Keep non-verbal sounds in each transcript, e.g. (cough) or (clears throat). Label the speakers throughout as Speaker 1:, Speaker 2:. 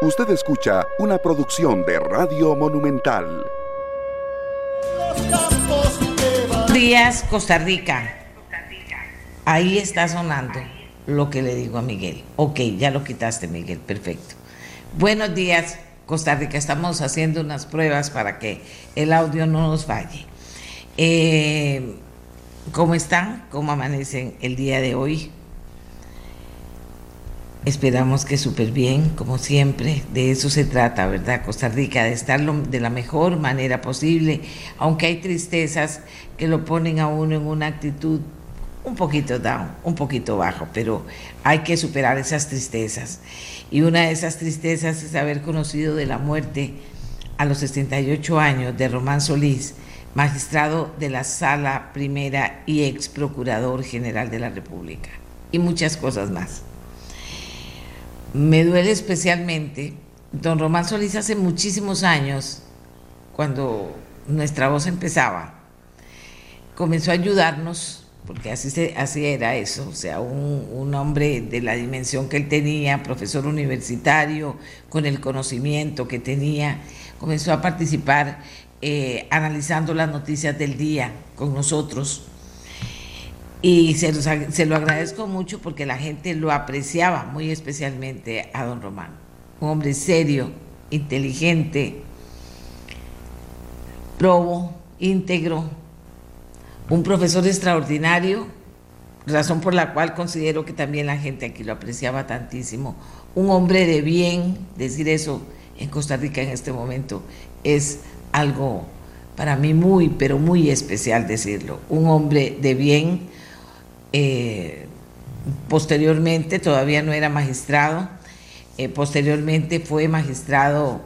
Speaker 1: Usted escucha una producción de Radio Monumental.
Speaker 2: Días, Costa Rica. Ahí está sonando lo que le digo a Miguel. Ok, ya lo quitaste, Miguel. Perfecto. Buenos días, Costa Rica. Estamos haciendo unas pruebas para que el audio no nos falle. Eh, ¿Cómo están? ¿Cómo amanecen el día de hoy? Esperamos que súper bien, como siempre. De eso se trata, ¿verdad? Costa Rica, de estar de la mejor manera posible, aunque hay tristezas que lo ponen a uno en una actitud un poquito down, un poquito bajo, pero hay que superar esas tristezas. Y una de esas tristezas es haber conocido de la muerte a los 68 años de Román Solís, magistrado de la Sala Primera y ex procurador general de la República, y muchas cosas más. Me duele especialmente, don Román Solís hace muchísimos años, cuando nuestra voz empezaba, comenzó a ayudarnos, porque así, se, así era eso, o sea, un, hombre de la dimensión que él tenía, profesor universitario, con el conocimiento que tenía, comenzó a participar eh, analizando las noticias del día con nosotros y se, se, lo agradezco mucho porque la gente lo apreciaba muy especialmente a don Román. Un hombre serio, inteligente, probo, íntegro, un profesor extraordinario, razón por la cual considero que también la gente aquí lo apreciaba tantísimo. Un hombre de bien, decir eso en Costa Rica en este momento es algo para mí muy, pero muy especial decirlo. Un hombre de bien, eh, posteriormente todavía no era magistrado, eh, posteriormente fue magistrado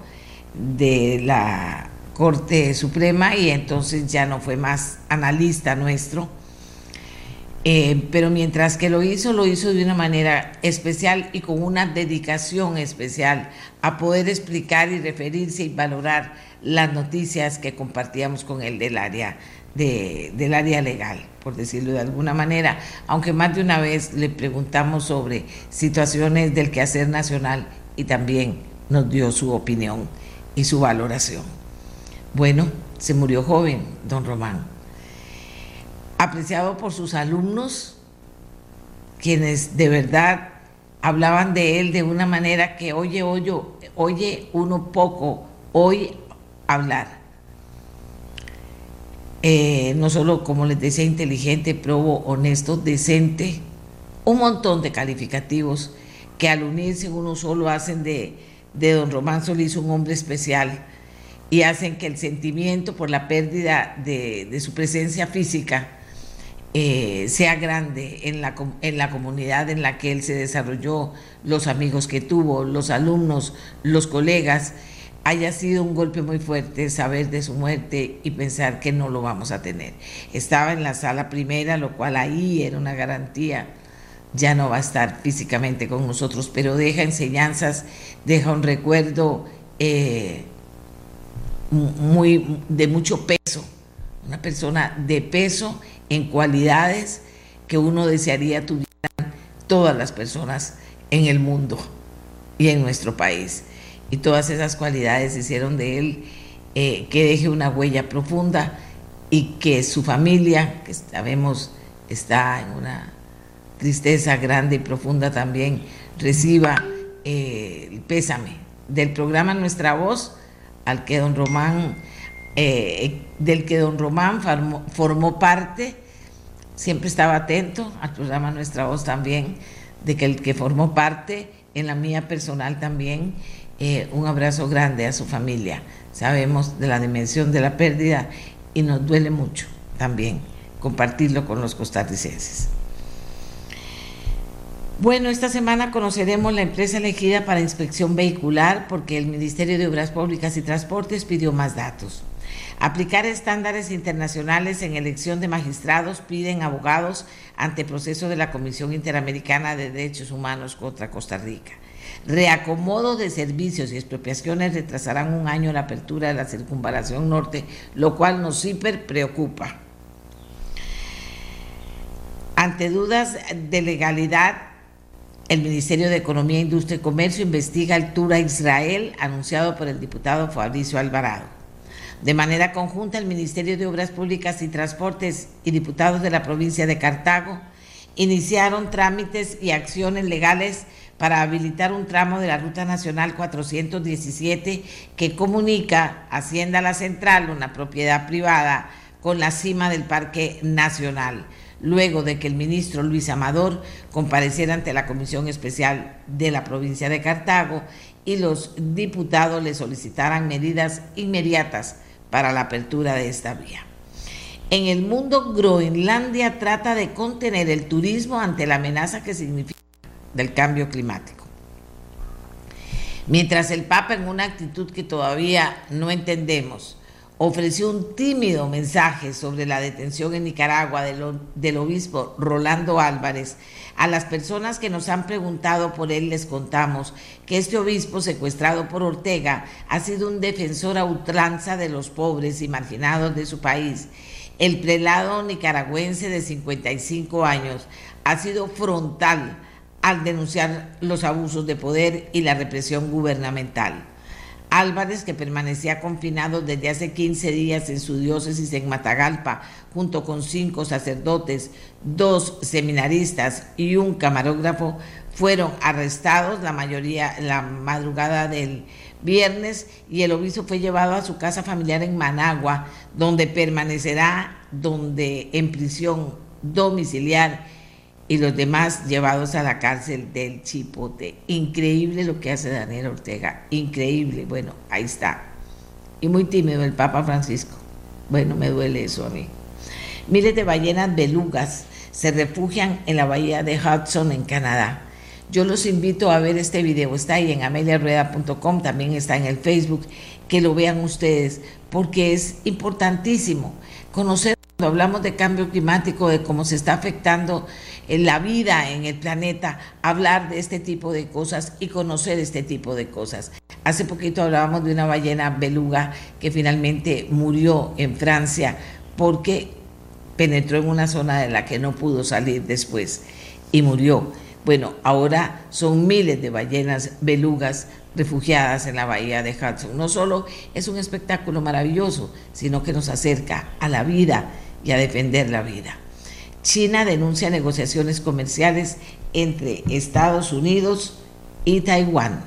Speaker 2: de la Corte Suprema y entonces ya no fue más analista nuestro. Eh, pero mientras que lo hizo, lo hizo de una manera especial y con una dedicación especial a poder explicar y referirse y valorar las noticias que compartíamos con él del área del área legal, por decirlo de alguna manera, aunque más de una vez le preguntamos sobre situaciones del quehacer nacional y también nos dio su opinión y su valoración. Bueno, se murió joven, don Román, apreciado por sus alumnos, quienes de verdad hablaban de él de una manera que oye, oye, oye uno poco hoy hablar eh, no solo, como les decía, inteligente, probo, honesto, decente, un montón de calificativos que al unirse uno solo hacen de, don Román Solís un hombre especial y hacen que el sentimiento por la pérdida de, su presencia física eh, sea grande en la, en la comunidad en la que él se desarrolló, los amigos que tuvo, los alumnos, los colegas haya sido un golpe muy fuerte saber de su muerte y pensar que no lo vamos a tener. Estaba en la sala primera, lo cual ahí era una garantía. Ya no va a estar físicamente con nosotros, pero deja enseñanzas, deja un recuerdo eh, muy, de mucho peso. Una persona de peso en cualidades que uno desearía tuvieran todas las personas en el mundo y en nuestro país y todas esas cualidades hicieron de él eh, que deje una huella profunda y que su familia, que sabemos está en una tristeza grande y profunda también, reciba eh, el pésame. Del programa Nuestra Voz, al que don Román, eh, del que don Román formó, formó parte, siempre estaba atento al programa Nuestra Voz también, de que el que formó parte, en la mía personal también, eh, un abrazo grande a su familia. Sabemos de la dimensión de la pérdida y nos duele mucho también compartirlo con los costarricenses. Bueno, esta semana conoceremos la empresa elegida para inspección vehicular porque el Ministerio de Obras Públicas y Transportes pidió más datos. Aplicar estándares internacionales en elección de magistrados piden abogados ante proceso de la Comisión Interamericana de Derechos Humanos contra Costa Rica. Reacomodo de servicios y expropiaciones retrasarán un año la apertura de la circunvalación norte, lo cual nos hiper preocupa. Ante dudas de legalidad, El Ministerio de Economía, Industria y Comercio investiga el tour Israel anunciado por el diputado Fabricio Alvarado. De manera conjunta, el Ministerio de Obras Públicas y Transportes y diputados de la provincia de Cartago iniciaron trámites y acciones legales para habilitar un tramo de la Ruta Nacional 417 que comunica Hacienda La Central, una propiedad privada, con la cima del Parque Nacional luego de que el ministro Luis Amador compareciera ante la Comisión Especial de la provincia de Cartago y los diputados le solicitaran medidas inmediatas para la apertura de esta vía. En el mundo, Groenlandia trata de contener el turismo ante la amenaza que significa del cambio climático. Mientras el Papa, en una actitud que todavía no entendemos, ofreció un tímido mensaje sobre la detención en Nicaragua del, obispo Rolando Álvarez. A las personas que nos han preguntado por él les contamos que este obispo secuestrado por Ortega ha sido un defensor a ultranza de los pobres y marginados de su país. El prelado nicaragüense de 55 años ha sido frontal al denunciar los abusos de poder y la represión gubernamental. Álvarez, que permanecía confinado desde hace 15 días en su diócesis en Matagalpa, junto con cinco sacerdotes, dos seminaristas y un camarógrafo, fueron arrestados, la mayoría la madrugada del viernes, y el obispo fue llevado a su casa familiar en Managua, donde permanecerá donde en prisión domiciliar y los demás llevados a la cárcel del Chipote. Increíble lo que hace Daniel Ortega, increíble. Bueno, ahí está. Y muy tímido el Papa Francisco. Bueno, me duele eso a mí. Miles de ballenas belugas se refugian en la bahía de Hudson en Canadá. Yo los invito a ver este video, está ahí en ameliarrueda.com, también está en el Facebook, que lo vean ustedes, porque es importantísimo conocer cuando hablamos de cambio climático, de cómo se está afectando en la vida en el planeta, hablar de este tipo de cosas y conocer este tipo de cosas. Hace poquito hablábamos de una ballena beluga que finalmente murió en Francia porque penetró en una zona de la que no pudo salir después y murió. Bueno, ahora son miles de ballenas belugas refugiadas en la bahía de Hudson. No solo es un espectáculo maravilloso, sino que nos acerca a la vida y a defender la vida. China denuncia negociaciones comerciales entre Estados Unidos y Taiwán.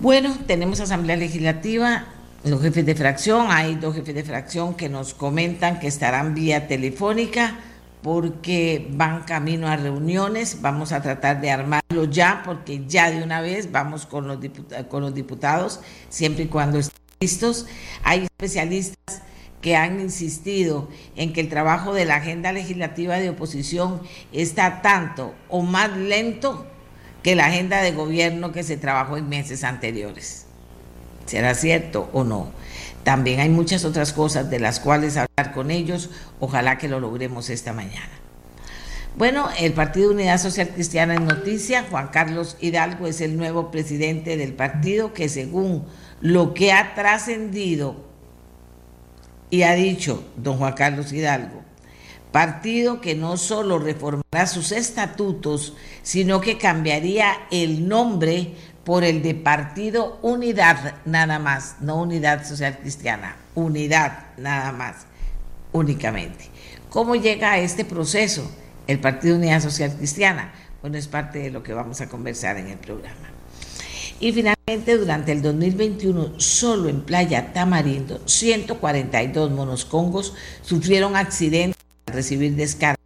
Speaker 2: Bueno, tenemos Asamblea Legislativa, los jefes de fracción, hay dos jefes de fracción que nos comentan que estarán vía telefónica porque van camino a reuniones, vamos a tratar de armarlo ya, porque ya de una vez vamos con los, diputados, siempre y cuando estén listos. Hay especialistas que han insistido en que el trabajo de la agenda legislativa de oposición está tanto o más lento que la agenda de gobierno que se trabajó en meses anteriores. ¿Será cierto o no? También hay muchas otras cosas de las cuales hablar con ellos. Ojalá que lo logremos esta mañana. Bueno, el Partido Unidad Social Cristiana en noticia, Juan Carlos Hidalgo es el nuevo presidente del partido que según lo que ha trascendido y ha dicho don Juan Carlos Hidalgo, partido que no solo reformará sus estatutos, sino que cambiaría el nombre por el de Partido Unidad nada más, no Unidad Social Cristiana, Unidad nada más, únicamente. ¿Cómo llega a este proceso el Partido Unidad Social Cristiana? Bueno, es parte de lo que vamos a conversar en el programa. Y finalmente, durante el 2021, solo en Playa Tamarindo, 142 monoscongos sufrieron accidentes al recibir descargas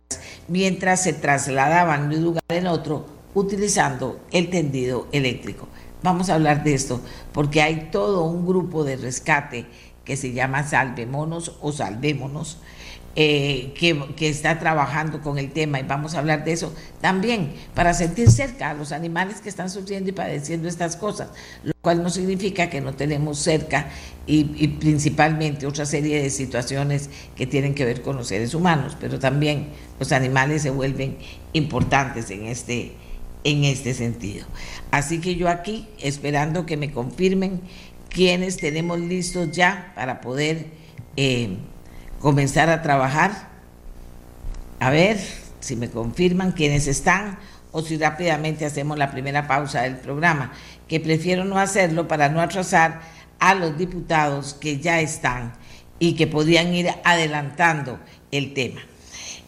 Speaker 2: mientras se trasladaban de un lugar en otro utilizando el tendido eléctrico. Vamos a hablar de esto porque hay todo un grupo de rescate que se llama Salvemonos o Salvémonos, eh, que, está trabajando con el tema y vamos a hablar de eso también para sentir cerca a los animales que están sufriendo y padeciendo estas cosas, lo cual no significa que no tenemos cerca y, y principalmente otra serie de situaciones que tienen que ver con los seres humanos, pero también los animales se vuelven importantes en este, en este sentido. Así que yo aquí, esperando que me confirmen quiénes tenemos listos ya para poder... Eh, comenzar a trabajar. A ver, si me confirman quiénes están o si rápidamente hacemos la primera pausa del programa, que prefiero no hacerlo para no atrasar a los diputados que ya están y que podrían ir adelantando el tema.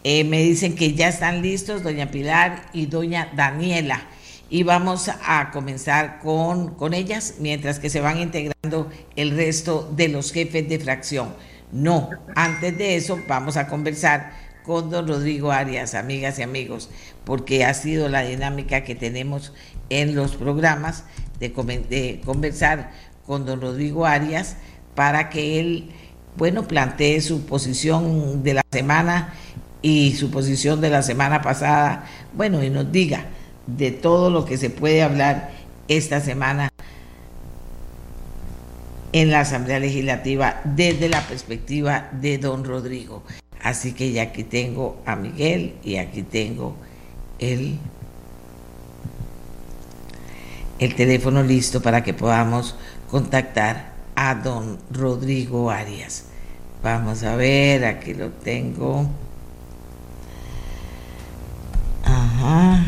Speaker 2: Eh, me dicen que ya están listos doña Pilar y doña Daniela y vamos a comenzar con, con ellas mientras que se van integrando el resto de los jefes de fracción. No, antes de eso vamos a conversar con don Rodrigo Arias, amigas y amigos, porque ha sido la dinámica que tenemos en los programas de, conversar con don Rodrigo Arias para que él, bueno, plantee su posición de la semana y su posición de la semana pasada, bueno, y nos diga de todo lo que se puede hablar esta semana en la Asamblea Legislativa desde la perspectiva de don Rodrigo. Así que ya aquí tengo a Miguel y aquí tengo el, el teléfono listo para que podamos contactar a don Rodrigo Arias. Vamos a ver, aquí lo tengo. Ajá.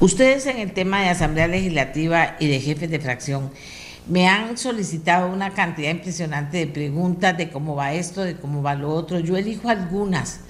Speaker 2: Ustedes en el tema de Asamblea Legislativa y de jefes de fracción me han solicitado una cantidad impresionante de preguntas de cómo va esto, de cómo va lo otro. Yo elijo algunas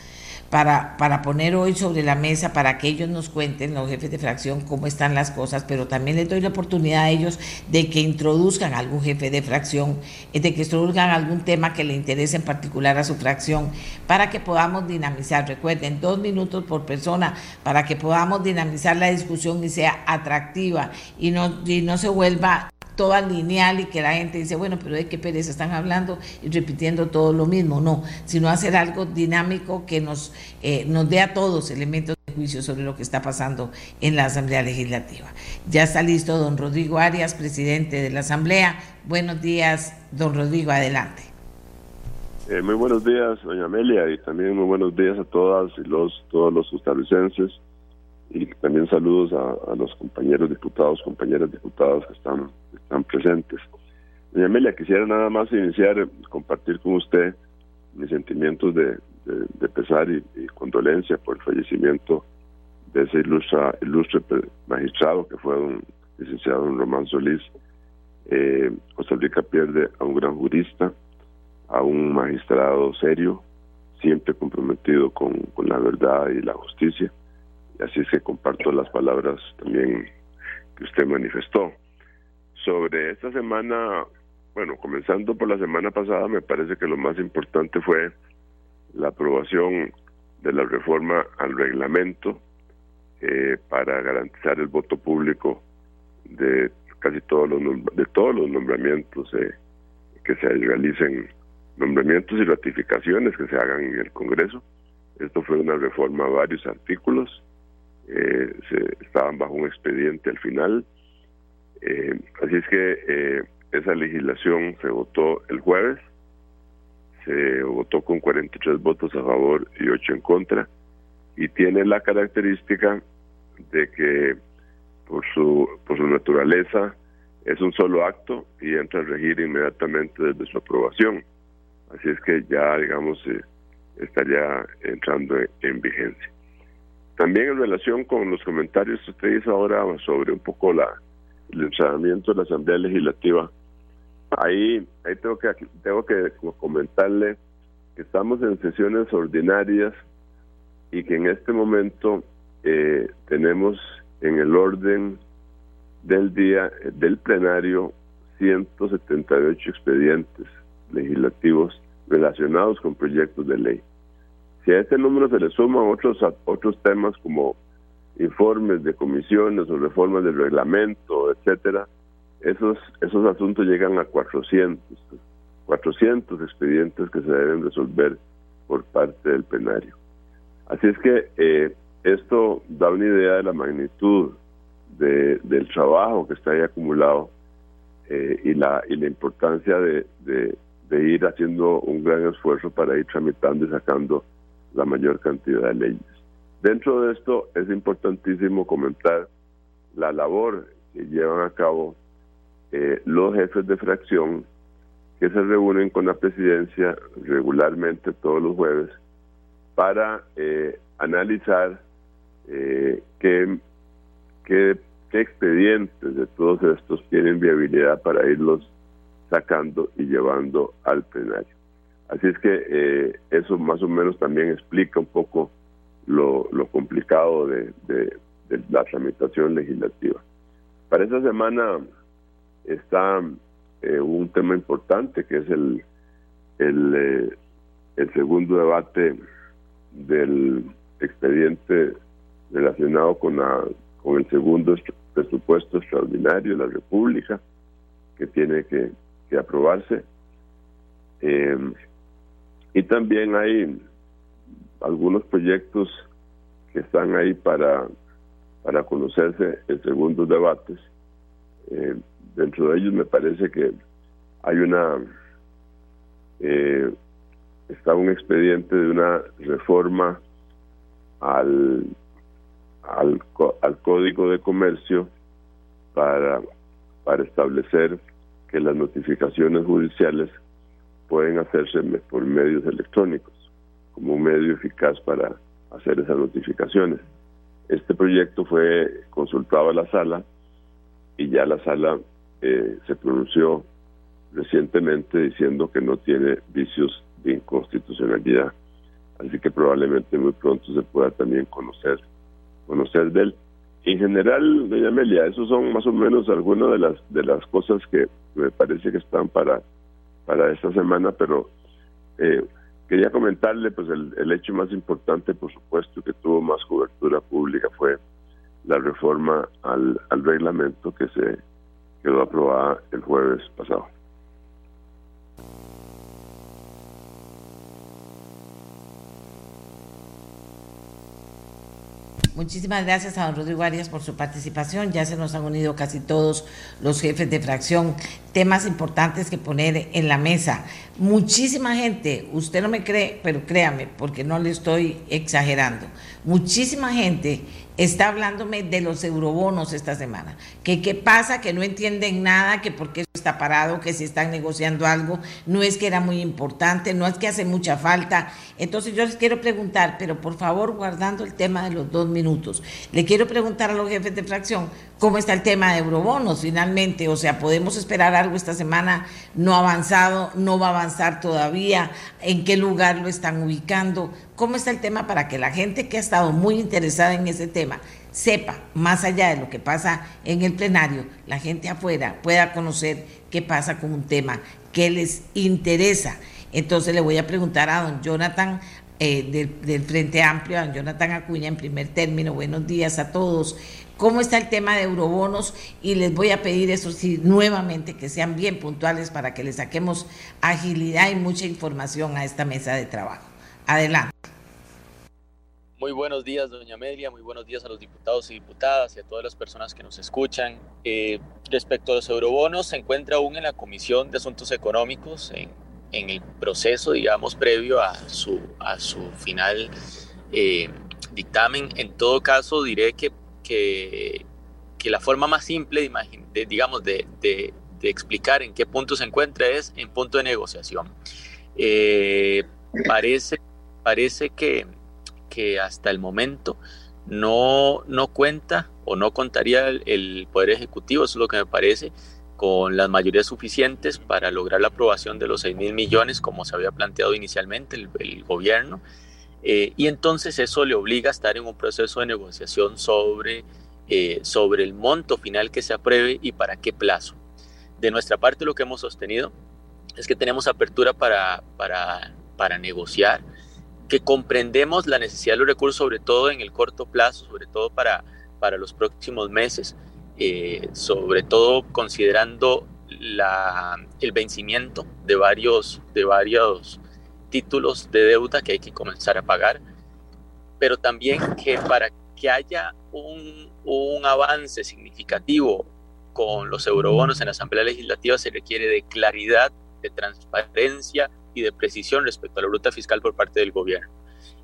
Speaker 2: para, para poner hoy sobre la mesa para que ellos nos cuenten, los jefes de fracción, cómo están las cosas, pero también les doy la oportunidad a ellos de que introduzcan algún jefe de fracción, eh, de que introduzcan algún tema que le interese en particular a su fracción, para que podamos dinamizar. Recuerden, dos minutos por persona, para que podamos dinamizar la discusión y sea atractiva y no, y no se vuelva toda lineal y que la gente dice, bueno, pero de qué pereza están hablando y repitiendo todo lo mismo. No, sino hacer algo dinámico que nos, eh, nos dé a todos elementos de juicio sobre lo que está pasando en la Asamblea Legislativa. Ya está listo don Rodrigo Arias, presidente de la Asamblea. Buenos días, don Rodrigo, adelante.
Speaker 3: Eh, muy buenos días, doña Amelia, y también muy buenos días a todas y los todos los costarricenses y también saludos a, los compañeros diputados, compañeras diputadas que están, están presentes. Doña Amelia, quisiera nada más iniciar, compartir con usted mis sentimientos de, pesar y, condolencia por el fallecimiento de ese ilustre, ilustre magistrado que fue un licenciado don Román Solís. Eh, Costa Rica pierde a un gran jurista, a un magistrado serio, siempre comprometido con la verdad y la justicia así es que comparto las palabras también que usted manifestó. Sobre esta semana, bueno, comenzando por la semana pasada, me parece que lo más importante fue la aprobación de la reforma al reglamento eh, para garantizar el voto público de casi todos los de todos los nombramientos eh, que se realicen nombramientos y ratificaciones que se hagan en el Congreso. Esto fue una reforma a varios artículos eh, se, estaban bajo un expediente al final. Eh, así es que eh, esa legislación se votó el jueves, se votó con 43 votos a favor y 8 en contra, y tiene la característica de que por su, por su naturaleza es un solo acto y entra a regir inmediatamente desde su aprobación. Así es que ya, digamos, estaría entrando en vigencia. También en relación con los comentarios que usted hizo ahora sobre un poco la, el entrenamiento de la Asamblea Legislativa, ahí, ahí tengo que tengo que comentarle que estamos en sesiones ordinarias y que en este momento eh, tenemos en el orden del día del plenario 178 expedientes legislativos relacionados con proyectos de ley. Si a este número se le suman otros, otros temas como informes de comisiones o reformas del reglamento, etcétera, esos, esos asuntos llegan a 400, 400 expedientes que se deben resolver por parte del plenario. Así es que eh, esto da una idea de la magnitud de, del trabajo que está ahí acumulado eh, y, la, y la importancia de, de ir haciendo un gran esfuerzo para ir tramitando y sacando la mayor cantidad de leyes. Dentro de esto es importantísimo comentar la labor que llevan a cabo eh, los jefes de fracción que se reúnen con la presidencia regularmente todos los jueves para eh, analizar eh, qué, qué, expedientes de todos estos tienen viabilidad para irlos sacando y llevando al plenario. Así es que eh, eso más o menos también explica un poco lo, complicado de, la tramitación legislativa. Para esta semana está eh, un tema importante que es el, el, eh, el segundo debate del expediente relacionado con, la, con el segundo presupuesto extraordinario de la República que tiene que, aprobarse. Eh, y también hay algunos proyectos que están ahí para, para conocerse en segundos debates. Eh, dentro de ellos me parece que hay una eh, está un expediente de una reforma al, al, al Código de Comercio para, para establecer que las notificaciones judiciales pueden hacerse por medios electrónicos, como un medio eficaz para hacer esas notificaciones. Este proyecto fue consultado a la sala y ya la sala eh, se pronunció recientemente diciendo que no tiene vicios de inconstitucionalidad. Así que probablemente muy pronto se pueda también conocer, conocer de él. En general, doña Amelia, esos son más o menos algunas de las de las cosas que me parece que están para para esta semana, pero eh, quería comentarle, pues el, el hecho más importante, por supuesto, que tuvo más cobertura pública fue la reforma al, al reglamento que se quedó aprobada el jueves pasado.
Speaker 2: Muchísimas gracias a don Rodrigo Arias por su participación. Ya se nos han unido casi todos los jefes de fracción. Temas importantes que poner en la mesa. Muchísima gente, usted no me cree, pero créame, porque no le estoy exagerando. Muchísima gente está hablándome de los eurobonos esta semana. Qué pasa, que no entienden nada, que por qué está parado, que si están negociando algo, no es que era muy importante, no es que hace mucha falta. Entonces yo les quiero preguntar, pero por favor guardando el tema de los dos minutos, le quiero preguntar a los jefes de fracción cómo está el tema de eurobonos finalmente, o sea, podemos esperar algo esta semana, no ha avanzado, no va a avanzar todavía, en qué lugar lo están ubicando, cómo está el tema para que la gente que ha estado muy interesada en ese tema sepa, más allá de lo que pasa en el plenario, la gente afuera pueda conocer qué pasa con un tema que les interesa. Entonces le voy a preguntar a don Jonathan eh, del, del, Frente Amplio, a don Jonathan Acuña en primer término, buenos días a todos. ¿Cómo está el tema de eurobonos? Y les voy a pedir eso sí, nuevamente que sean bien puntuales para que le saquemos agilidad y mucha información a esta mesa de trabajo. Adelante.
Speaker 4: Muy buenos días, doña Amelia, muy buenos días a los diputados y diputadas y a todas las personas que nos escuchan. Eh, respecto a los eurobonos, se encuentra aún en la Comisión de Asuntos Económicos, en, en el proceso, digamos, previo a su, a su final eh, dictamen. En todo caso, diré que, que, que la forma más simple, de, digamos, de, de, de, explicar en qué punto se encuentra es en punto de negociación. Eh, parece, parece que que hasta el momento no, no cuenta o no contaría el, Poder Ejecutivo, eso es lo que me parece, con las mayorías suficientes para lograr la aprobación de los 6 mil millones, como se había planteado inicialmente el, gobierno. Eh, y entonces eso le obliga a estar en un proceso de negociación sobre, eh, sobre el monto final que se apruebe y para qué plazo. De nuestra parte, lo que hemos sostenido es que tenemos apertura para, para, para negociar que comprendemos la necesidad de los recursos, sobre todo en el corto plazo, sobre todo para, para los próximos meses, eh, sobre todo considerando la, el vencimiento de varios, de varios títulos de deuda que hay que comenzar a pagar, pero también que para que haya un, un avance significativo con los eurobonos en la Asamblea Legislativa se requiere de claridad, de transparencia, y de precisión respecto a la ruta fiscal por parte del gobierno.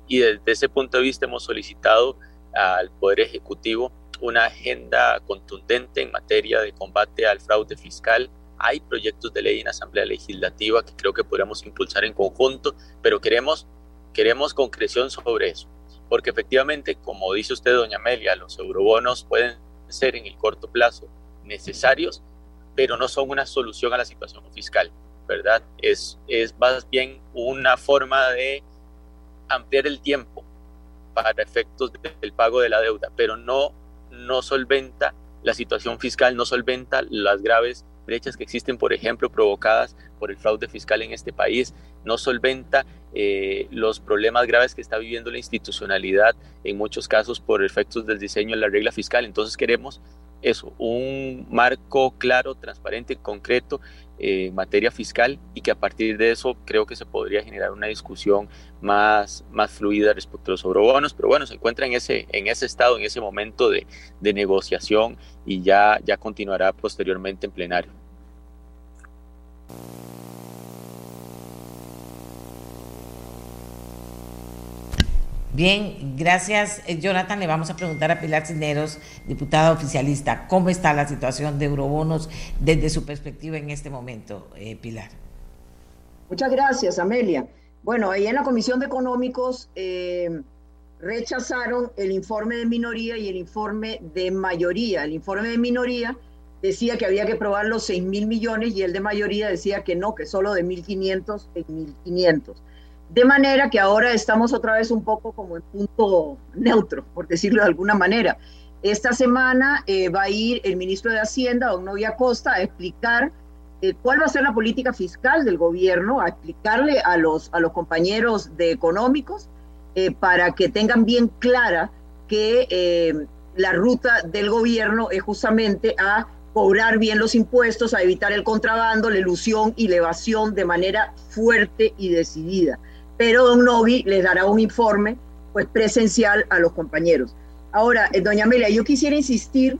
Speaker 4: Y desde ese punto de vista hemos solicitado al Poder Ejecutivo una agenda contundente en materia de combate al fraude fiscal. Hay proyectos de ley en Asamblea Legislativa que creo que podríamos impulsar en conjunto, pero queremos, queremos concreción sobre eso. Porque efectivamente, como dice usted, doña Amelia, los eurobonos pueden ser en el corto plazo necesarios, pero no son una solución a la situación fiscal, ¿verdad? Es, es más bien una forma de ampliar el tiempo para efectos del pago de la deuda, pero no, no solventa la situación fiscal, no solventa las graves brechas que existen, por ejemplo, provocadas por el fraude fiscal en este país, no solventa eh, los problemas graves que está viviendo la institucionalidad, en muchos casos por efectos del diseño de la regla fiscal. Entonces queremos eso, un marco claro, transparente, concreto eh, en materia fiscal y que a partir de eso creo que se podría generar una discusión más, más fluida respecto a los eurobonos, pero bueno, se encuentra en ese, en ese estado, en ese momento de, de negociación y ya, ya continuará posteriormente en plenario.
Speaker 2: Bien, gracias eh, Jonathan. Le vamos a preguntar a Pilar Cineros, diputada oficialista, cómo está la situación de eurobonos desde su perspectiva en este momento, eh, Pilar.
Speaker 5: Muchas gracias, Amelia. Bueno, ahí en la Comisión de Económicos eh, rechazaron el informe de minoría y el informe de mayoría. El informe de minoría decía que había que probar los 6 mil millones y el de mayoría decía que no, que solo de 1.500 en 1.500. De manera que ahora estamos otra vez un poco como en punto neutro, por decirlo de alguna manera. Esta semana eh, va a ir el ministro de Hacienda, don Novia Costa, a explicar eh, cuál va a ser la política fiscal del gobierno, a explicarle a los, a los compañeros de económicos eh, para que tengan bien clara que la ruta del gobierno es justamente a cobrar bien los impuestos, a evitar el contrabando, la ilusión y la evasión de manera fuerte y decidida pero don Novi les dará un informe pues presencial a los compañeros. Ahora, eh, doña Amelia, yo quisiera insistir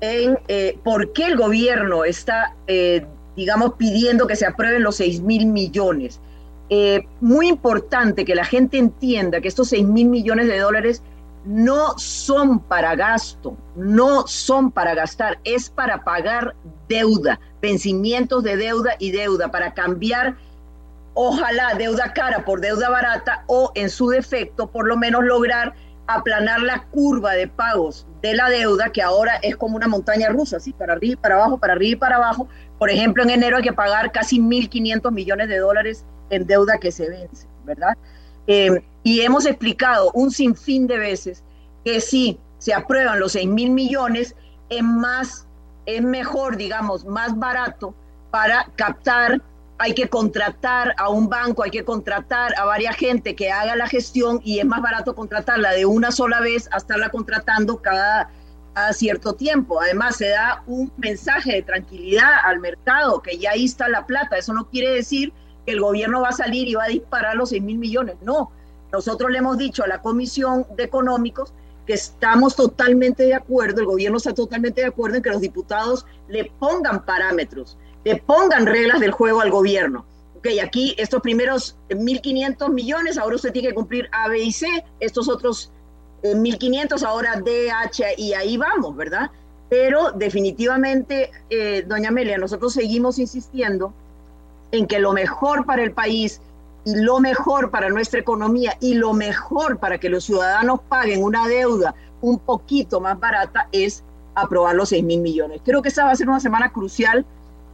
Speaker 5: en eh, por qué el gobierno está, eh, digamos, pidiendo que se aprueben los 6 mil millones. muy importante que la gente entienda que estos 6 mil millones de dólares no son para gasto, no son para gastar, es para pagar deuda, vencimientos de deuda y deuda, para cambiar ojalá deuda cara por deuda barata o en su defecto por lo menos lograr aplanar la curva de pagos de la deuda que ahora es como una montaña rusa, así para arriba y para abajo, para arriba y para abajo. Por ejemplo, en enero hay que pagar casi 1.500 millones de dólares en deuda que se vence, ¿verdad? Eh, y hemos explicado un sinfín de veces que si se aprueban los 6 mil millones, es más, es mejor, digamos, más barato para captar hay que contratar a un banco, hay que contratar a varias gente que haga la gestión y es más barato contratarla de una sola vez a estarla contratando cada, cierto tiempo. Además, se da un mensaje de tranquilidad al mercado, que ya ahí está la plata. Eso no quiere decir que el gobierno va a salir y va a disparar los 6 mil millones. No, nosotros le hemos dicho a la Comisión de Económicos que estamos totalmente de acuerdo, el gobierno está totalmente de acuerdo en que los diputados le pongan parámetros le pongan reglas del juego al gobierno. Ok, aquí estos primeros 1.500 millones, ahora usted tiene que cumplir A, B y C, estos otros 1.500 eh, ahora D, H y ahí vamos, ¿verdad? Pero definitivamente, eh, doña Amelia, nosotros seguimos insistiendo en que lo mejor para el país y lo mejor para nuestra economía y lo mejor para que los ciudadanos paguen una deuda un poquito más barata es aprobar los 6 mil millones. Creo que esta va a ser una semana crucial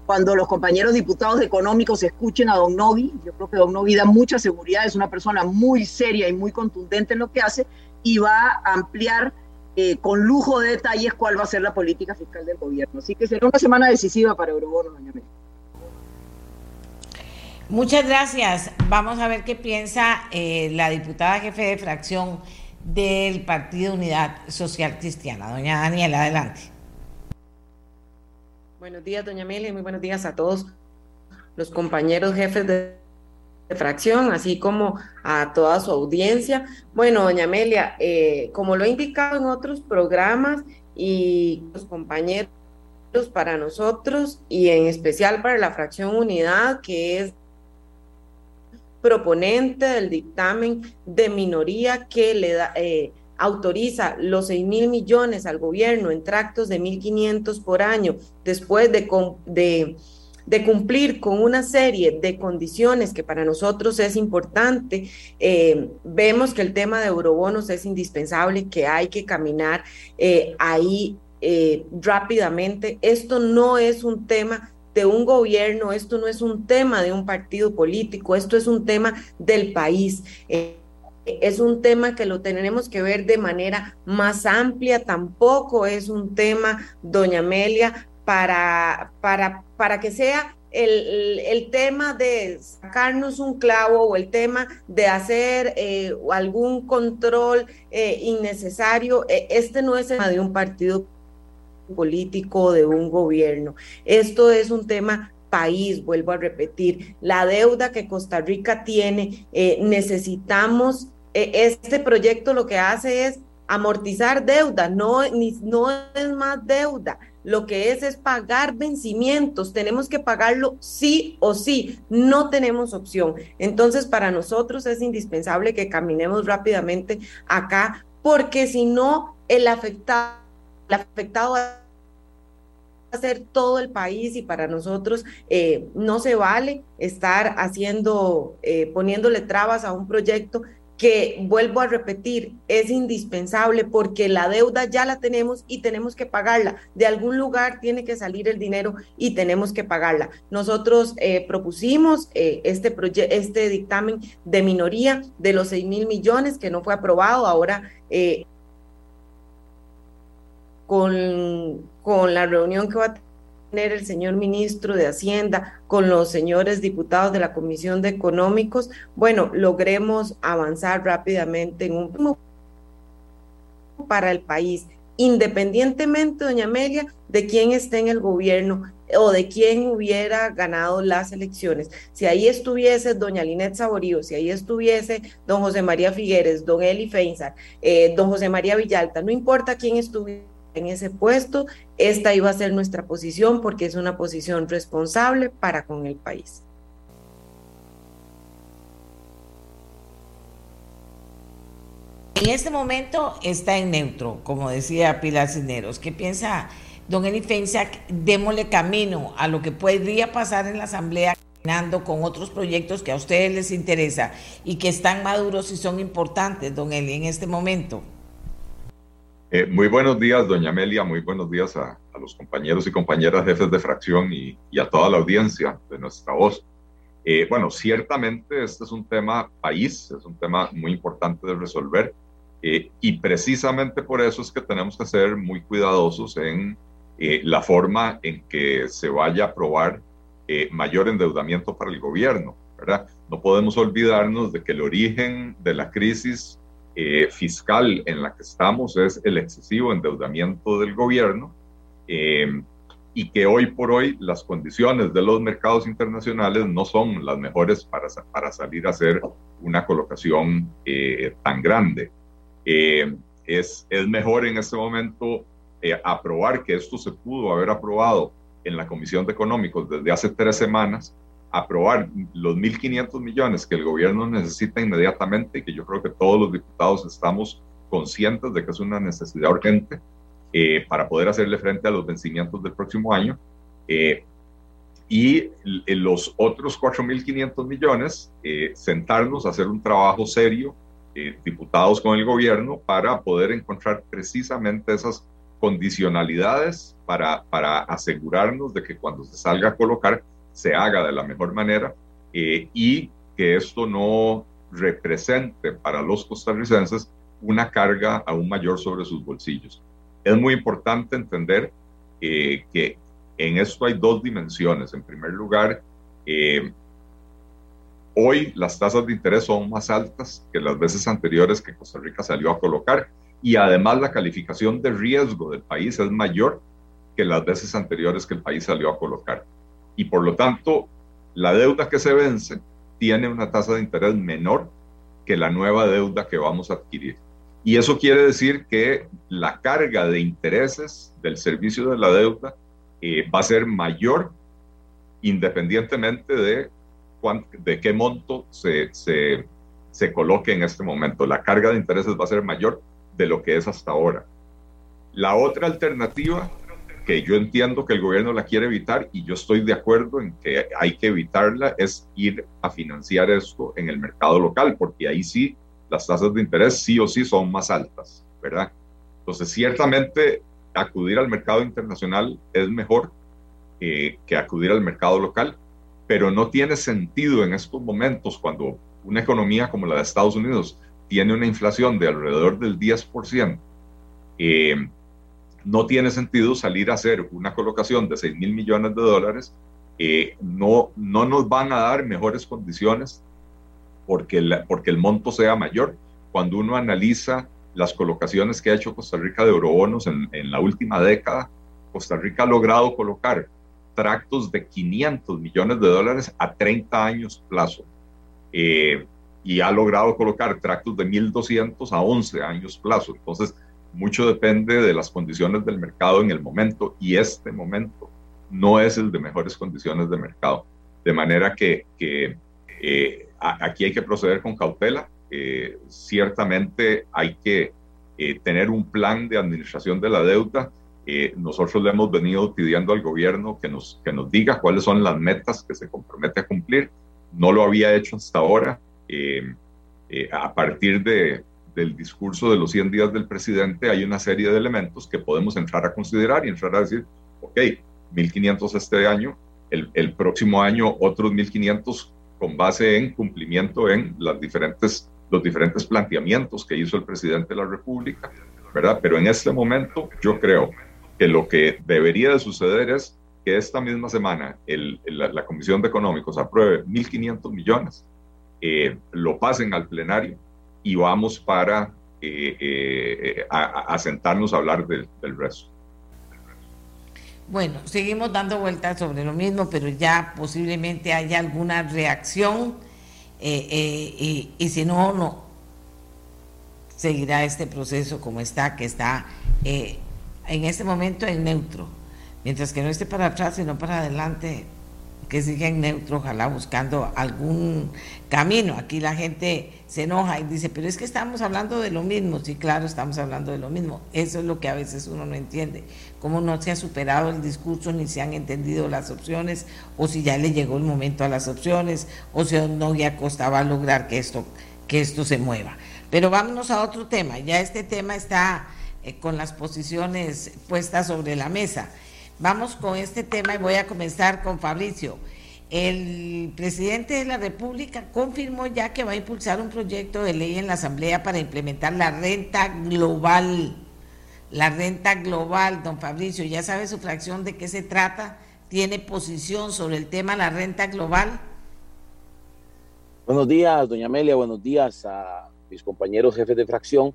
Speaker 5: cuando los compañeros diputados económicos escuchen a Don Novi, yo creo que Don Novi da mucha seguridad, es una persona muy seria y muy contundente en lo que hace y va a ampliar eh, con lujo de detalles cuál va a ser la política fiscal del gobierno. Así que será una semana decisiva para Eurobono, doña Mel.
Speaker 2: Muchas gracias. Vamos a ver qué piensa eh, la diputada jefe de fracción del Partido Unidad Social Cristiana. Doña Daniela, adelante.
Speaker 6: Buenos días, doña Amelia, muy buenos días a todos los compañeros jefes de, fracción, así como a toda su audiencia. Bueno, doña Amelia, eh, como lo he indicado en otros programas y los compañeros para nosotros y en especial para la fracción unidad, que es proponente del dictamen de minoría que le da, eh, autoriza los 6 mil millones al gobierno en tractos de 1.500 por año después de, cumplir con una serie de condiciones que para nosotros es importante, eh, vemos que el tema de eurobonos es indispensable, que hay que caminar eh, ahí eh, rápidamente. Esto no es un tema de un gobierno, esto no es un tema de un partido político, esto es un tema del país es un tema que lo tenemos que ver de manera más amplia, tampoco es un tema, doña Amelia, para, para, para que sea el, el, tema de sacarnos un clavo o el tema de hacer eh, algún control eh, innecesario, e, este no es el tema de un partido político o de un gobierno. Esto es un tema país, vuelvo a repetir, la deuda que Costa Rica tiene, eh, necesitamos este proyecto lo que hace es amortizar deuda, no, no es más deuda, lo que es es pagar vencimientos, tenemos que pagarlo sí o sí, no tenemos opción. Entonces, para nosotros es indispensable que caminemos rápidamente acá, porque si no, el afectado, el afectado va a ser todo el país y para nosotros eh, no se vale estar haciendo, eh, poniéndole trabas a un proyecto que vuelvo a repetir, es indispensable porque la deuda ya la tenemos y tenemos que pagarla. De algún lugar tiene que salir el dinero y tenemos que pagarla. Nosotros eh, propusimos eh, este, este dictamen de minoría de los 6 mil millones que no fue aprobado. Ahora, eh, con, con la reunión que va a el señor ministro de Hacienda con los señores diputados de la Comisión de Económicos, bueno, logremos avanzar rápidamente en un para el país, independientemente, doña Amelia, de quién esté en el gobierno o de quién hubiera ganado las elecciones. Si ahí estuviese doña Linet Saborío, si ahí estuviese don José María Figueres, don Eli Feinzar, eh, don José María Villalta, no importa quién estuviera en ese puesto, esta iba a ser nuestra posición porque es una posición responsable para con el país.
Speaker 2: En este momento está en neutro, como decía Pilar Cisneros. ¿Qué piensa don Eli Démosle camino a lo que podría pasar en la Asamblea con otros proyectos que a ustedes les interesa y que están maduros y son importantes, don Eli, en este momento.
Speaker 7: Eh, muy buenos días, doña Amelia, muy buenos días a, los compañeros y compañeras jefes de fracción y, a toda la audiencia de nuestra voz. Eh, bueno, ciertamente este es un tema país, es un tema muy importante de resolver eh, y precisamente por eso es que tenemos que ser muy cuidadosos en la forma en que se vaya a aprobar mayor endeudamiento para el gobierno, ¿verdad? No podemos olvidarnos de que el origen de la crisis eh, fiscal en la que estamos es el excesivo endeudamiento del gobierno eh, y que hoy por hoy las condiciones de los mercados internacionales no son las mejores para, para salir a hacer una colocación eh, tan grande. es, es mejor en este momento aprobar que esto se pudo haber aprobado en la Comisión de Económicos desde hace tres semanas aprobar los 1.500 millones que el gobierno necesita inmediatamente y que yo creo que todos los diputados estamos conscientes de que es una necesidad urgente eh, para poder hacerle frente a los vencimientos del próximo año. Eh, y los otros 4.500 millones, eh, sentarnos a hacer un trabajo serio, diputados con el gobierno, para poder encontrar precisamente esas condicionalidades para, para asegurarnos de que cuando se salga a colocar se haga de la mejor manera eh, y que esto no represente para los costarricenses una carga aún mayor sobre sus bolsillos. Es muy importante entender eh, que en esto hay dos dimensiones. En primer lugar, eh, hoy las tasas de interés son más altas que las veces anteriores que Costa Rica salió a colocar y además la calificación de riesgo del país es mayor que las veces anteriores que el país salió a colocar y por lo tanto la deuda que se vence tiene una tasa de interés menor que la nueva deuda que vamos a adquirir. Y eso quiere decir que la carga de intereses del servicio de la deuda eh, va a ser mayor independientemente de, de qué monto se, se, se coloque en este momento. La carga de intereses va a ser mayor de lo que es hasta ahora. La otra alternativa que yo entiendo que el gobierno la quiere evitar y yo estoy de acuerdo en que hay que evitarla es ir a financiar esto en el mercado local, porque ahí sí las tasas de interés sí o sí son más altas, ¿verdad? Entonces, ciertamente acudir al mercado internacional es mejor eh, que acudir al mercado local, pero no tiene sentido en estos momentos cuando una economía como la de Estados Unidos tiene una inflación de alrededor del 10%, eh, no tiene sentido salir a hacer una colocación de 6 mil millones de dólares. Eh, no, no nos van a dar mejores condiciones porque, porque el monto sea mayor. Cuando uno analiza las colocaciones que ha hecho Costa Rica de eurobonos en, en la última década, Costa Rica ha logrado colocar tractos de 500 millones de dólares a 30 años plazo. Eh, y ha logrado colocar tractos de 1.200 a 11 años plazo. Entonces, mucho depende de las condiciones del mercado en el momento y este momento no es el de mejores condiciones de mercado. De manera que, que eh, aquí hay que proceder con cautela. Eh, ciertamente hay que tener un plan de administración de la deuda eh, nosotros le hemos venido pidiendo al gobierno que nos, que nos diga cuáles son las metas que se compromete a cumplir. No lo había hecho hasta ahora. Eh, eh, a partir de, del discurso de los 100 días del presidente hay una serie de elementos que podemos entrar a considerar y entrar a decir, ok, 1.500 este año, el, el próximo año otros 1.500 con base en cumplimiento en las diferentes, los diferentes planteamientos que hizo el presidente de la República, ¿verdad? Pero en este momento yo creo que lo que debería de suceder es que esta misma semana la, Comisión de Económicos apruebe 1.500 millones, eh, lo pasen al plenario y vamos para eh, eh, a, sentarnos a hablar del, resto.
Speaker 2: Bueno, seguimos dando vueltas sobre lo mismo, pero ya posiblemente haya alguna reacción y, y, si no, no seguirá este proceso como está, que está en este momento en neutro, mientras que no esté para atrás, sino para adelante, que siga en neutro, ojalá buscando algún camino. Aquí la gente se enoja y dice, pero es que estamos hablando de lo mismo. Sí, claro, estamos hablando de lo mismo. Eso es lo que a veces uno no entiende, cómo no se ha superado el discurso, ni se han entendido las opciones, o si ya le llegó el momento a las opciones, o si no ya costaba lograr que esto, que esto se mueva. Pero vámonos a otro tema. Ya este tema está eh, con las posiciones puestas sobre la mesa. Vamos con este tema y voy a comenzar con Fabricio. El presidente de la República confirmó ya que va a impulsar un proyecto de ley en la Asamblea para implementar la renta global. La renta global, don Fabricio, ¿ya sabe su fracción de qué se trata? ¿Tiene posición sobre el tema la renta global?
Speaker 8: Buenos días, doña Amelia, buenos días a mis compañeros jefes de fracción.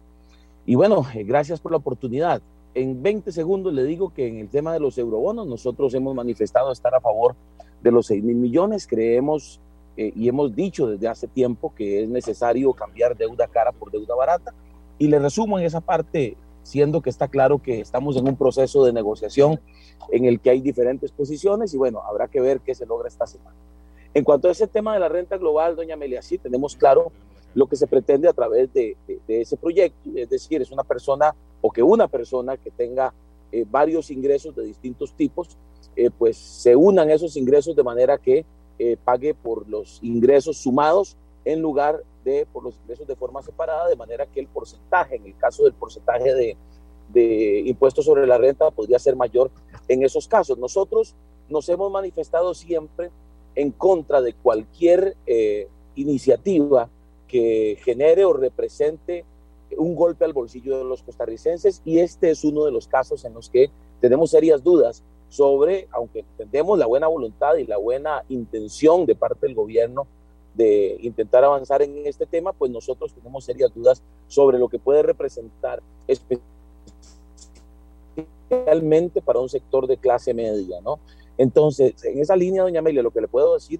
Speaker 8: Y bueno, eh, gracias por la oportunidad. En 20 segundos le digo que en el tema de los eurobonos nosotros hemos manifestado estar a favor de los 6 mil millones. Creemos eh, y hemos dicho desde hace tiempo que es necesario cambiar deuda cara por deuda barata. Y le resumo en esa parte, siendo que está claro que estamos en un proceso de negociación en el que hay diferentes posiciones y bueno, habrá que ver qué se logra esta semana. En cuanto a ese tema de la renta global, doña Amelia, sí tenemos claro lo que se pretende a través de, ese proyecto, es decir, es una persona o que una persona que tenga eh, varios ingresos de distintos tipos, eh, pues se unan esos ingresos de manera que eh, pague por los ingresos sumados en lugar de por los ingresos de forma separada, de manera que el porcentaje, en el caso del porcentaje de, de impuestos sobre la renta, podría ser mayor en esos casos. Nosotros nos hemos manifestado siempre en contra de cualquier iniciativa que genere o represente un golpe al bolsillo de los costarricenses y este es uno de los casos en los que tenemos serias dudas sobre, aunque entendemos la buena voluntad y la buena intención de parte del gobierno de intentar avanzar en este tema, pues nosotros tenemos serias dudas sobre lo que puede representar especialmente para un sector de clase media, ¿no? Entonces, en esa línea, doña Amelia, lo que le puedo decir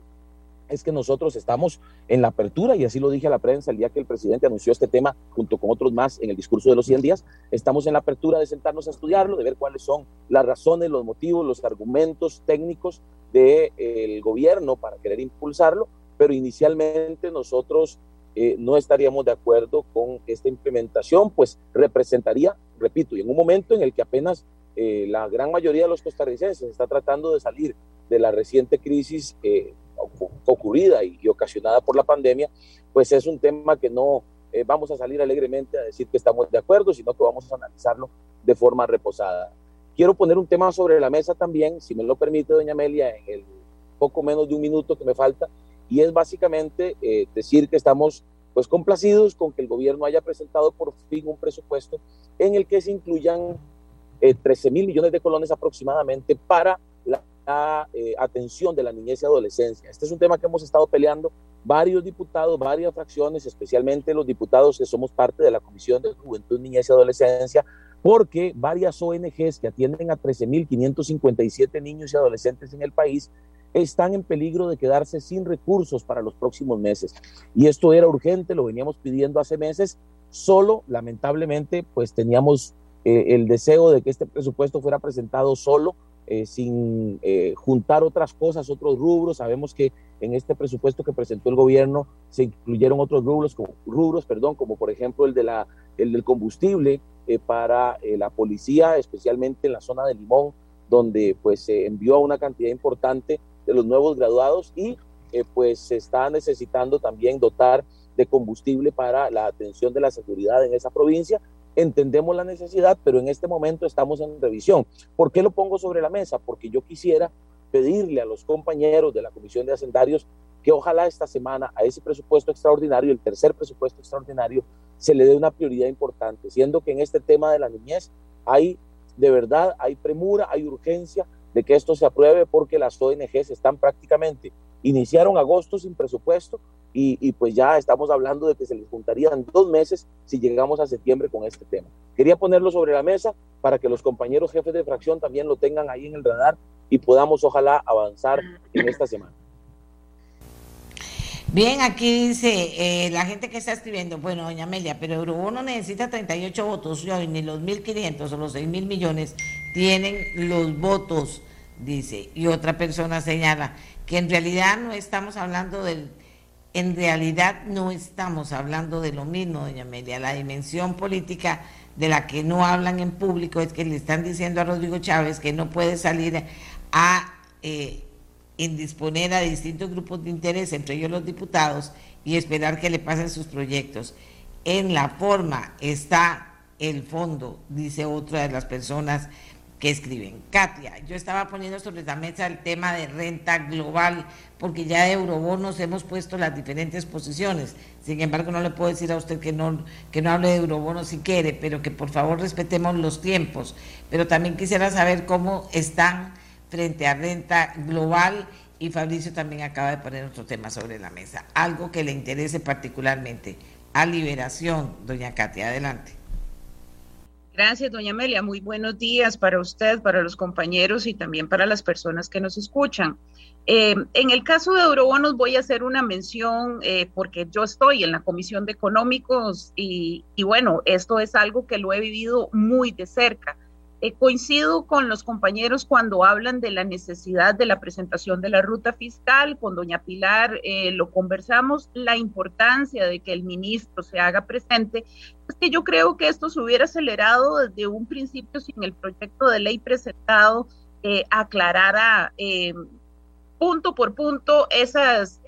Speaker 8: es que nosotros estamos en la apertura, y así lo dije a la prensa el día que el presidente anunció este tema, junto con otros más en el discurso de los 100 días, estamos en la apertura de sentarnos a estudiarlo, de ver cuáles son las razones, los motivos, los argumentos técnicos del gobierno para querer impulsarlo, pero inicialmente nosotros eh, no estaríamos de acuerdo con esta implementación, pues representaría, repito, y en un momento en el que apenas eh, la gran mayoría de los costarricenses está tratando de salir de la reciente crisis eh, ocurrida y, ocasionada por la pandemia, pues es un tema que no vamos a salir alegremente a decir que estamos de acuerdo, sino que vamos a analizarlo de forma reposada. Quiero poner un tema sobre la mesa también, si me lo permite, doña Amelia, en el poco menos de un minuto que me falta, y es básicamente eh, decir que estamos pues complacidos con que el gobierno haya presentado por fin un presupuesto en el que se incluyan 13 eh, mil millones de colones aproximadamente para la, eh, atención de la niñez y adolescencia. Este es un tema que hemos estado peleando varios diputados, varias fracciones, especialmente los diputados que somos parte de la Comisión de Juventud, Niñez y Adolescencia, porque varias ONGs que atienden a 13.557 niños y adolescentes en el país están en peligro de quedarse sin recursos para los próximos meses. Y esto era urgente, lo veníamos pidiendo hace meses, solo lamentablemente pues teníamos eh, el deseo de que este presupuesto fuera presentado solo, eh, sin eh, juntar otras cosas, otros rubros. Sabemos que en este presupuesto que presentó el gobierno se incluyeron otros rubros, como, rubros, perdón, como por ejemplo el, de la, el del combustible para la policía, especialmente en la zona de Limón, donde pues se envió una cantidad importante de los nuevos graduados y eh, pues se está necesitando también dotar de combustible para la atención de la seguridad en esa provincia. Entendemos la necesidad, pero en este momento estamos en revisión. ¿Por qué lo pongo sobre la mesa? Porque yo quisiera pedirle a los compañeros de la Comisión de Hacendarios que ojalá esta semana a ese presupuesto extraordinario, el tercer presupuesto extraordinario, se le dé una prioridad importante, siendo que en este tema de la niñez hay de verdad, hay premura, hay urgencia, de que esto se apruebe porque las ONGs están prácticamente, iniciaron agosto sin presupuesto y, pues ya estamos hablando de que se les juntarían dos meses si llegamos a septiembre con este tema. Quería ponerlo sobre la mesa para que los compañeros jefes de fracción también lo tengan ahí en el radar y podamos ojalá avanzar en esta semana.
Speaker 2: Bien, aquí dice eh, la gente que está escribiendo, bueno, doña Amelia, pero Eurobono necesita 38 votos, yo, ni los 1.500 o los 6.000 millones tienen los votos, dice. Y otra persona señala que en realidad no estamos hablando del, en realidad no estamos hablando de lo mismo, doña Amelia. La dimensión política de la que no hablan en público es que le están diciendo a Rodrigo Chávez que no puede salir a... Eh, indisponer a distintos grupos de interés, entre ellos los diputados, y esperar que le pasen sus proyectos. En la forma está el fondo, dice otra de las personas que escriben. Katia, yo estaba poniendo sobre la mesa el tema de renta global, porque ya de eurobonos hemos puesto las diferentes posiciones. Sin embargo, no le puedo decir a usted que no, que no hable de eurobonos si quiere, pero que por favor respetemos los tiempos. Pero también quisiera saber cómo están frente a renta global y Fabricio también acaba de poner otro tema sobre la mesa, algo que le interese particularmente, a liberación, doña Katia, adelante.
Speaker 9: Gracias, doña Amelia. Muy buenos días para usted, para los compañeros y también para las personas que nos escuchan. Eh, en el caso de Eurobonos voy a hacer una mención eh, porque yo estoy en la Comisión de Económicos y, y bueno, esto es algo que lo he vivido muy de cerca. Eh, coincido con los compañeros cuando hablan de la necesidad de la presentación de la ruta fiscal, con doña Pilar eh, lo conversamos, la importancia de que el ministro se haga presente, es que yo creo que esto se hubiera acelerado desde un principio sin el proyecto de ley presentado eh, aclarara punto por punto esas,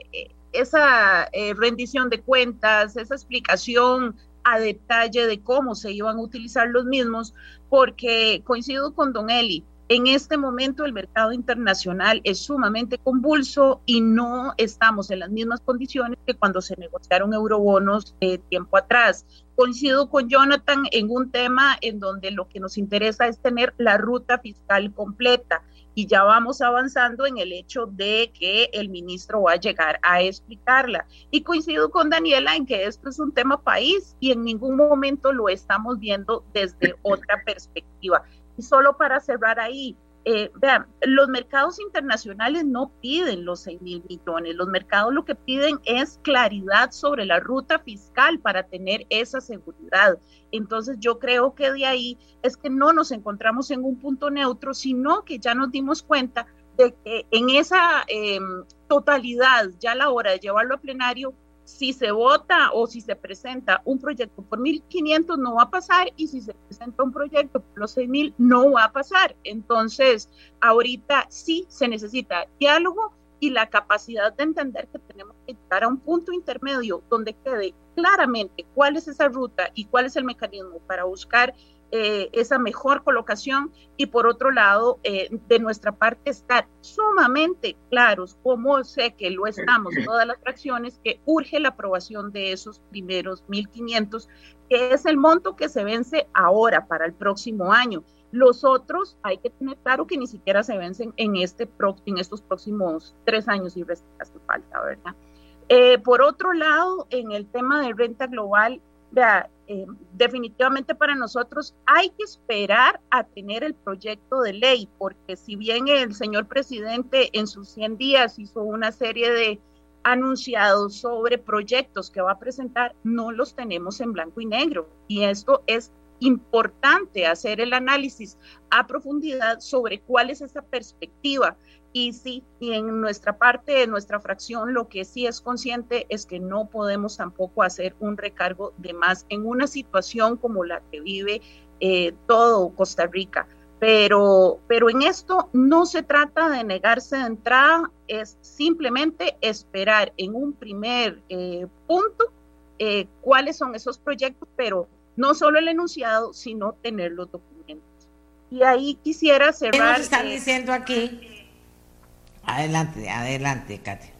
Speaker 9: esa rendición de cuentas, esa explicación a detalle de cómo se iban a utilizar los mismos, porque coincido con Don Eli, en este momento el mercado internacional es sumamente convulso y no estamos en las mismas condiciones que cuando se negociaron eurobonos de tiempo atrás. Coincido con Jonathan en un tema en donde lo que nos interesa es tener la ruta fiscal completa y ya vamos avanzando en el hecho de que el ministro va a llegar a explicarla. Y coincido con Daniela en que esto es un tema país y en ningún momento lo estamos viendo desde otra perspectiva. Y solo para cerrar ahí, eh, vean, los mercados internacionales no piden los 6 mil millones, los mercados lo que piden es claridad sobre la ruta fiscal para tener esa seguridad. Entonces yo creo que de ahí es que no nos encontramos en un punto neutro, sino que ya nos dimos cuenta de que en esa em, totalidad, ya a la hora de llevarlo a plenario, si se vota o si se presenta un proyecto por 1.500 no va a pasar y si se presenta un proyecto por los 6.000 no va a pasar. Entonces, ahorita sí se necesita diálogo y la capacidad de entender que tenemos que llegar a un punto intermedio donde quede claramente cuál es esa ruta y cuál es el mecanismo para buscar eh, esa mejor colocación y por otro lado, eh, de nuestra parte, estar sumamente claros, como sé que lo estamos todas las fracciones, que urge la aprobación de esos primeros 1.500, que es el monto que se vence ahora para el próximo año. Los otros hay que tener claro que ni siquiera se vencen en, este, en estos próximos tres años y resta hace falta, ¿verdad? Eh, por otro lado, en el tema de renta global, eh, definitivamente para nosotros hay que esperar a tener el proyecto de ley, porque si bien el señor presidente en sus 100 días hizo una serie de anunciados sobre proyectos que va a presentar, no los tenemos en blanco y negro. Y esto es importante hacer el análisis a profundidad sobre cuál es esa perspectiva y sí, y en nuestra parte, en nuestra fracción, lo que sí es consciente es que no podemos tampoco hacer un recargo de más en una situación como la que vive eh, todo Costa Rica. Pero, pero en esto no se trata de negarse de entrada, es simplemente esperar en un primer eh, punto eh, cuáles son esos proyectos, pero no solo el enunciado, sino tener los documentos. Y ahí quisiera cerrar. ¿Qué
Speaker 2: nos están diciendo aquí? Adelante, adelante, Katia.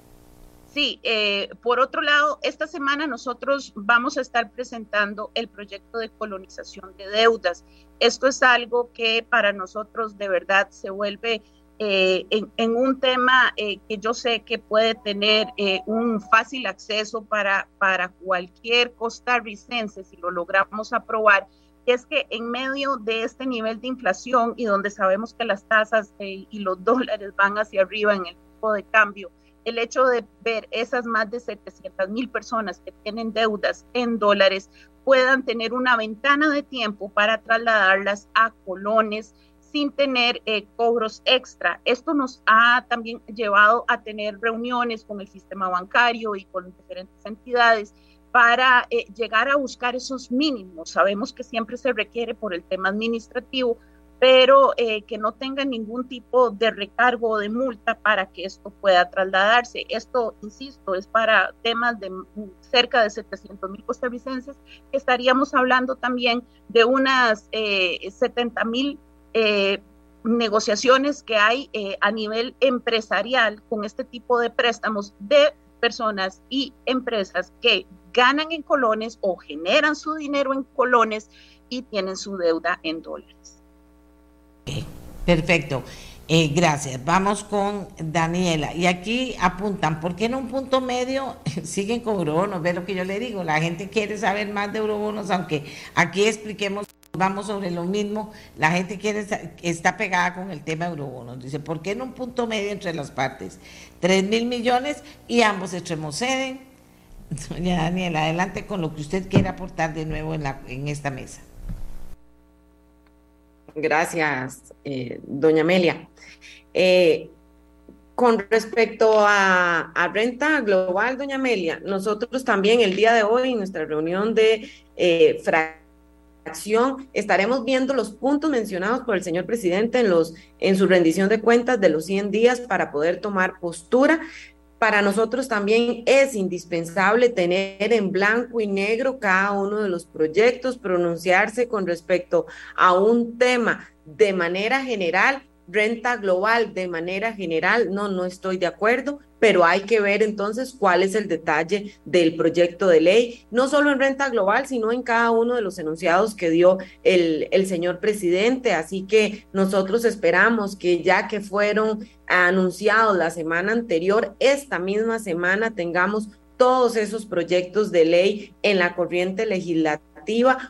Speaker 9: Sí, eh, por otro lado, esta semana nosotros vamos a estar presentando el proyecto de colonización de deudas. Esto es algo que para nosotros de verdad se vuelve eh, en, un tema eh, que yo sé que puede tener un fácil acceso para, para cualquier costarricense si lo logramos aprobar es que en medio de este nivel de inflación y donde sabemos que las tasas eh, y los (laughs) dólares van hacia arriba en el tipo de cambio, el hecho de ver esas más de 700 mil personas que tienen deudas en dólares puedan tener una ventana de tiempo para trasladarlas a colones sin tener eh, cobros extra. Esto nos ha también llevado a tener reuniones con el sistema bancario y con diferentes entidades para eh, llegar a buscar esos mínimos. Sabemos que siempre se requiere por el tema administrativo, pero eh, que no tenga ningún tipo de recargo o de multa para que esto pueda trasladarse. Esto, insisto, es para temas de cerca de 700 mil costarricenses, que estaríamos hablando también de unas 70 eh, mil negociaciones que hay a nivel empresarial con este tipo de préstamos de personas y empresas que ganan en colones o generan su dinero en colones y tienen su deuda en dólares.
Speaker 2: perfecto. Eh, gracias. Vamos con Daniela. Y aquí apuntan, ¿por qué en un punto medio (laughs) siguen con eurobonos? Ve lo que yo le digo, la gente quiere saber más de eurobonos, aunque aquí expliquemos, vamos sobre lo mismo, la gente quiere está pegada con el tema eurobonos. Dice, ¿por qué en un punto medio entre las partes? Tres mil millones y ambos extremos ceden (laughs) Doña Daniela, adelante con lo que usted quiera aportar de nuevo en, la, en esta mesa.
Speaker 6: Gracias, eh, doña Amelia. Eh, con respecto a, renta global, doña Amelia, nosotros también el día de hoy en nuestra reunión de eh, fracción estaremos viendo los puntos mencionados por el señor presidente en, los, en su rendición de cuentas de los 100 días para poder tomar postura para nosotros también es indispensable tener en blanco y negro cada uno de los proyectos, pronunciarse con respecto a un tema de manera general renta global de manera general, no, no estoy de acuerdo, pero hay que ver entonces cuál es el detalle del proyecto de ley, no solo en renta global, sino en cada uno de los enunciados que dio el, el señor presidente. Así que nosotros esperamos que ya que fueron anunciados la semana anterior, esta misma semana tengamos todos esos proyectos de ley en la corriente legislativa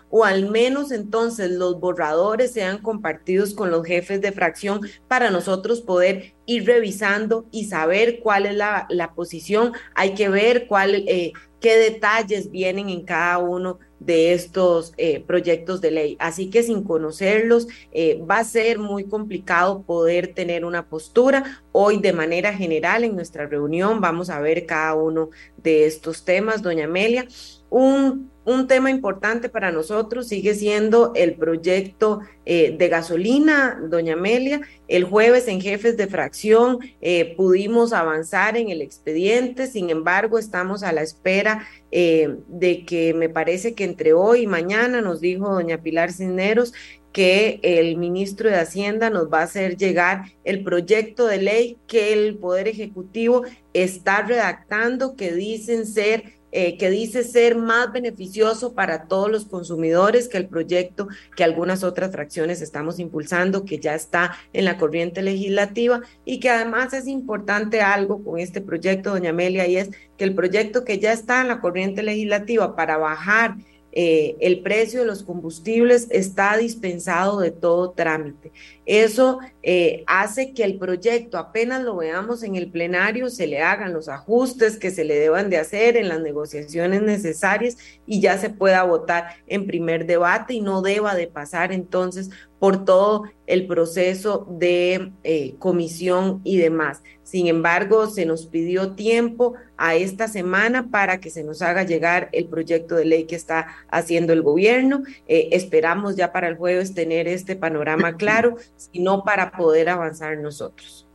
Speaker 6: o al menos entonces los borradores sean compartidos con los jefes de fracción para nosotros poder ir revisando y saber cuál es la, la posición. Hay que ver cuál, eh, qué detalles vienen en cada uno de estos eh, proyectos de ley. Así que sin conocerlos eh, va a ser muy complicado poder tener una postura. Hoy de manera general en nuestra reunión vamos a ver cada uno de estos temas, doña Amelia. Un un tema importante para nosotros sigue siendo el proyecto eh, de gasolina, doña Amelia. El jueves en jefes de fracción eh, pudimos avanzar en el expediente, sin embargo estamos a la espera eh, de que me parece que entre hoy y mañana nos dijo doña Pilar Cisneros que el ministro de Hacienda nos va a hacer llegar el proyecto de ley que el Poder Ejecutivo está redactando, que dicen ser eh, que dice ser más beneficioso para todos los consumidores que el proyecto que algunas otras fracciones estamos impulsando, que ya está en la corriente legislativa y que además es importante algo con este proyecto, doña Amelia, y es que el proyecto que ya está en la corriente legislativa para bajar eh, el precio de los combustibles está dispensado de todo trámite. Eso eh, hace que el proyecto, apenas lo veamos en el plenario, se le hagan los ajustes que se le deban de hacer en las negociaciones necesarias y ya se pueda votar en primer debate y no deba de pasar entonces por todo el proceso de eh, comisión y demás. Sin embargo, se nos pidió tiempo a esta semana para que se nos haga llegar el proyecto de ley que está haciendo el gobierno. Eh, esperamos ya para el jueves tener este panorama (clears throat) claro, sino para poder avanzar nosotros.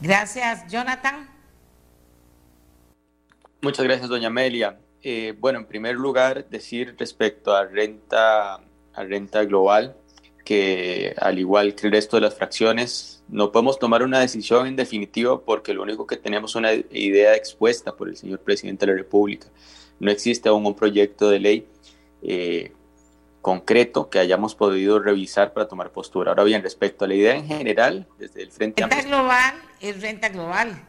Speaker 2: Gracias, Jonathan.
Speaker 4: Muchas gracias, doña Amelia. Eh, bueno, en primer lugar, decir respecto a renta a renta global, que al igual que el resto de las fracciones, no podemos tomar una decisión en definitiva porque lo único que tenemos es una idea expuesta por el señor presidente de la República. No existe aún un proyecto de ley eh, concreto que hayamos podido revisar para tomar postura. Ahora bien, respecto a la idea en general, desde el Frente
Speaker 2: ¿Renta global es renta global?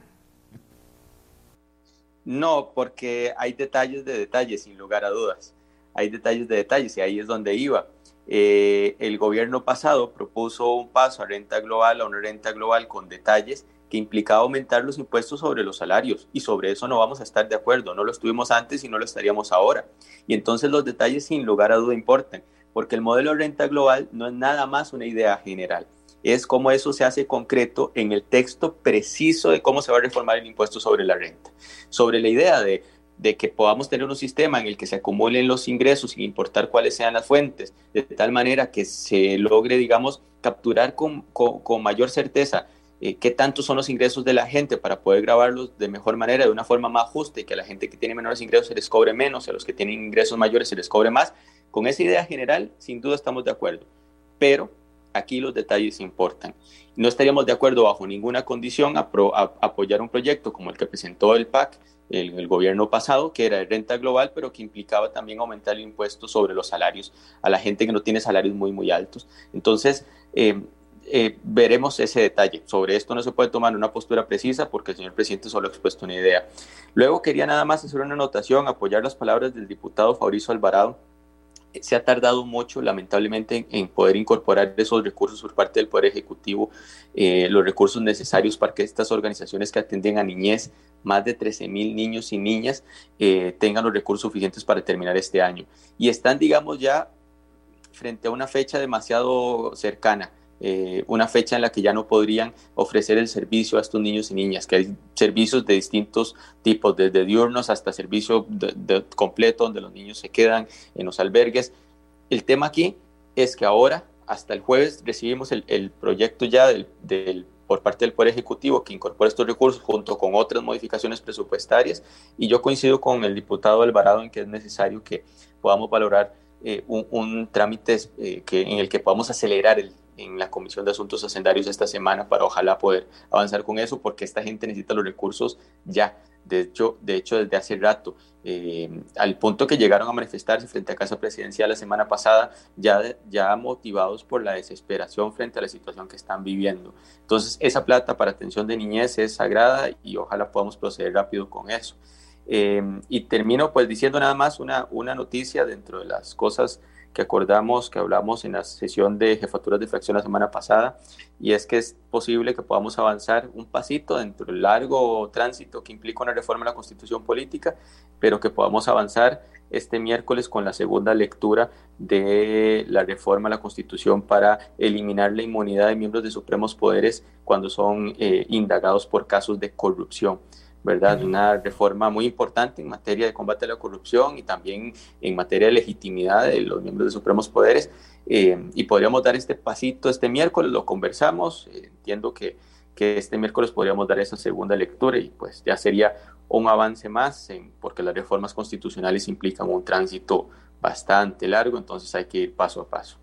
Speaker 4: No, porque hay detalles de detalles, sin lugar a dudas hay detalles de detalles y ahí es donde iba. Eh, el gobierno pasado propuso un paso a renta global, a una renta global con detalles que implicaba aumentar los impuestos sobre los salarios y sobre eso no vamos a estar de acuerdo, no lo estuvimos antes y no lo estaríamos ahora. Y entonces los detalles sin lugar a duda importan, porque el modelo de renta global no es nada más una idea general, es cómo eso se hace concreto en el texto preciso de cómo se va a reformar el impuesto sobre la renta. Sobre la idea de de que podamos tener un sistema en el que se acumulen los ingresos sin importar cuáles sean las fuentes, de tal manera que se logre, digamos, capturar con, mayor certeza eh, qué tantos son los ingresos de la gente para poder grabarlos de mejor manera, de una forma más justa y que a la gente que tiene menores ingresos se les cobre menos, a los que tienen ingresos mayores se les cobre más. Con esa idea general, sin duda estamos de acuerdo, pero aquí los detalles importan. No estaríamos de acuerdo bajo ninguna condición a apoyar un proyecto como el que presentó el PAC el, gobierno pasado, que era de renta global, pero que implicaba también aumentar el impuesto sobre los salarios a la gente que no tiene salarios muy, muy altos. Entonces, eh, eh, veremos ese detalle. Sobre esto no se puede tomar una postura precisa porque el señor presidente solo ha expuesto una idea. Luego quería nada más hacer una anotación, apoyar las palabras del diputado Fabricio Alvarado se ha tardado mucho, lamentablemente, en, poder incorporar esos recursos por parte del Poder Ejecutivo, eh, los recursos necesarios para que estas organizaciones que atienden a niñez, más de 13 mil niños y niñas, eh, tengan los recursos suficientes para terminar este año. Y están, digamos, ya frente a una fecha demasiado cercana. Eh, una fecha en la que ya no podrían ofrecer el servicio a estos niños y niñas, que hay servicios de distintos tipos, desde diurnos hasta servicio de, completo, donde los niños se quedan en los albergues. El tema aquí es que ahora, hasta el jueves, recibimos el, proyecto ya del, por parte del Poder Ejecutivo que incorpora estos recursos junto con otras modificaciones presupuestarias y yo coincido con el diputado Alvarado en que es necesario que podamos valorar eh, un, trámite eh, que, en el que podamos acelerar el, en la Comisión de Asuntos Hacendarios esta semana para ojalá poder avanzar con eso, porque esta gente necesita los recursos ya. De hecho, de hecho desde hace rato, eh, al punto que llegaron a manifestarse frente a Casa Presidencial la semana pasada, ya, ya motivados por la desesperación frente a la situación que están viviendo. Entonces, esa plata para atención de niñez es sagrada y ojalá podamos proceder rápido con eso. Eh, y termino pues diciendo nada más una, una noticia dentro de las cosas que acordamos, que hablamos en la sesión de jefaturas de fracción la semana pasada, y es que es posible que podamos avanzar un pasito dentro del largo tránsito que implica una reforma de la constitución política, pero que podamos avanzar este miércoles con la segunda lectura de la reforma a la Constitución para eliminar la inmunidad de miembros de supremos poderes cuando son eh, indagados por casos de corrupción. ¿Verdad? Una reforma muy importante en materia de combate a la corrupción y también en materia de legitimidad de los miembros de supremos poderes. Eh, y podríamos dar este pasito este miércoles, lo conversamos. Eh, entiendo que, que, este miércoles podríamos dar esa segunda lectura y pues ya sería un avance más, porque las reformas constitucionales implican un tránsito bastante largo, entonces hay que ir paso a paso.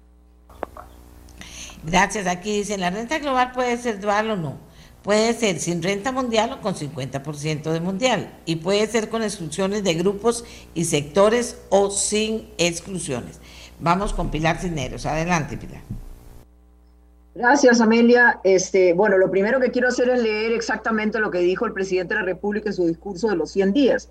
Speaker 2: Gracias. Aquí dicen, ¿la renta global puede ser dual o no? Puede ser sin renta mundial o con 50% de mundial. Y puede ser con exclusiones de grupos y sectores o sin exclusiones. Vamos con Pilar Cineros. Adelante, Pilar.
Speaker 5: Gracias, Amelia. Este, bueno, lo primero que quiero hacer es leer exactamente lo que dijo el presidente de la República en su discurso de los 100 días.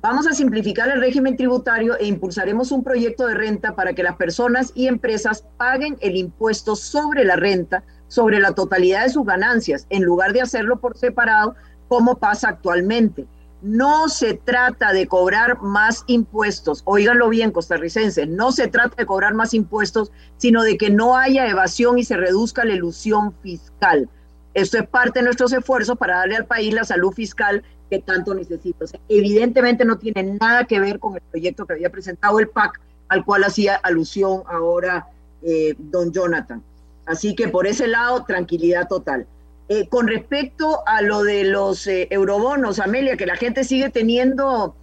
Speaker 5: Vamos a simplificar el régimen tributario e impulsaremos un proyecto de renta para que las personas y empresas paguen el impuesto sobre la renta, sobre la totalidad de sus ganancias, en lugar de hacerlo por separado, como pasa actualmente. No se trata de cobrar más impuestos, oíganlo bien, costarricenses, no se trata de cobrar más impuestos, sino de que no haya evasión y se reduzca la ilusión fiscal. Esto es parte de nuestros esfuerzos para darle al país la salud fiscal que tanto necesita. evidentemente no tiene nada que ver con el proyecto que había presentado el PAC, al cual hacía alusión ahora eh, don Jonathan. Así que por ese lado, tranquilidad total. Eh, con respecto a lo de los eh, eurobonos, Amelia, que la gente sigue teniendo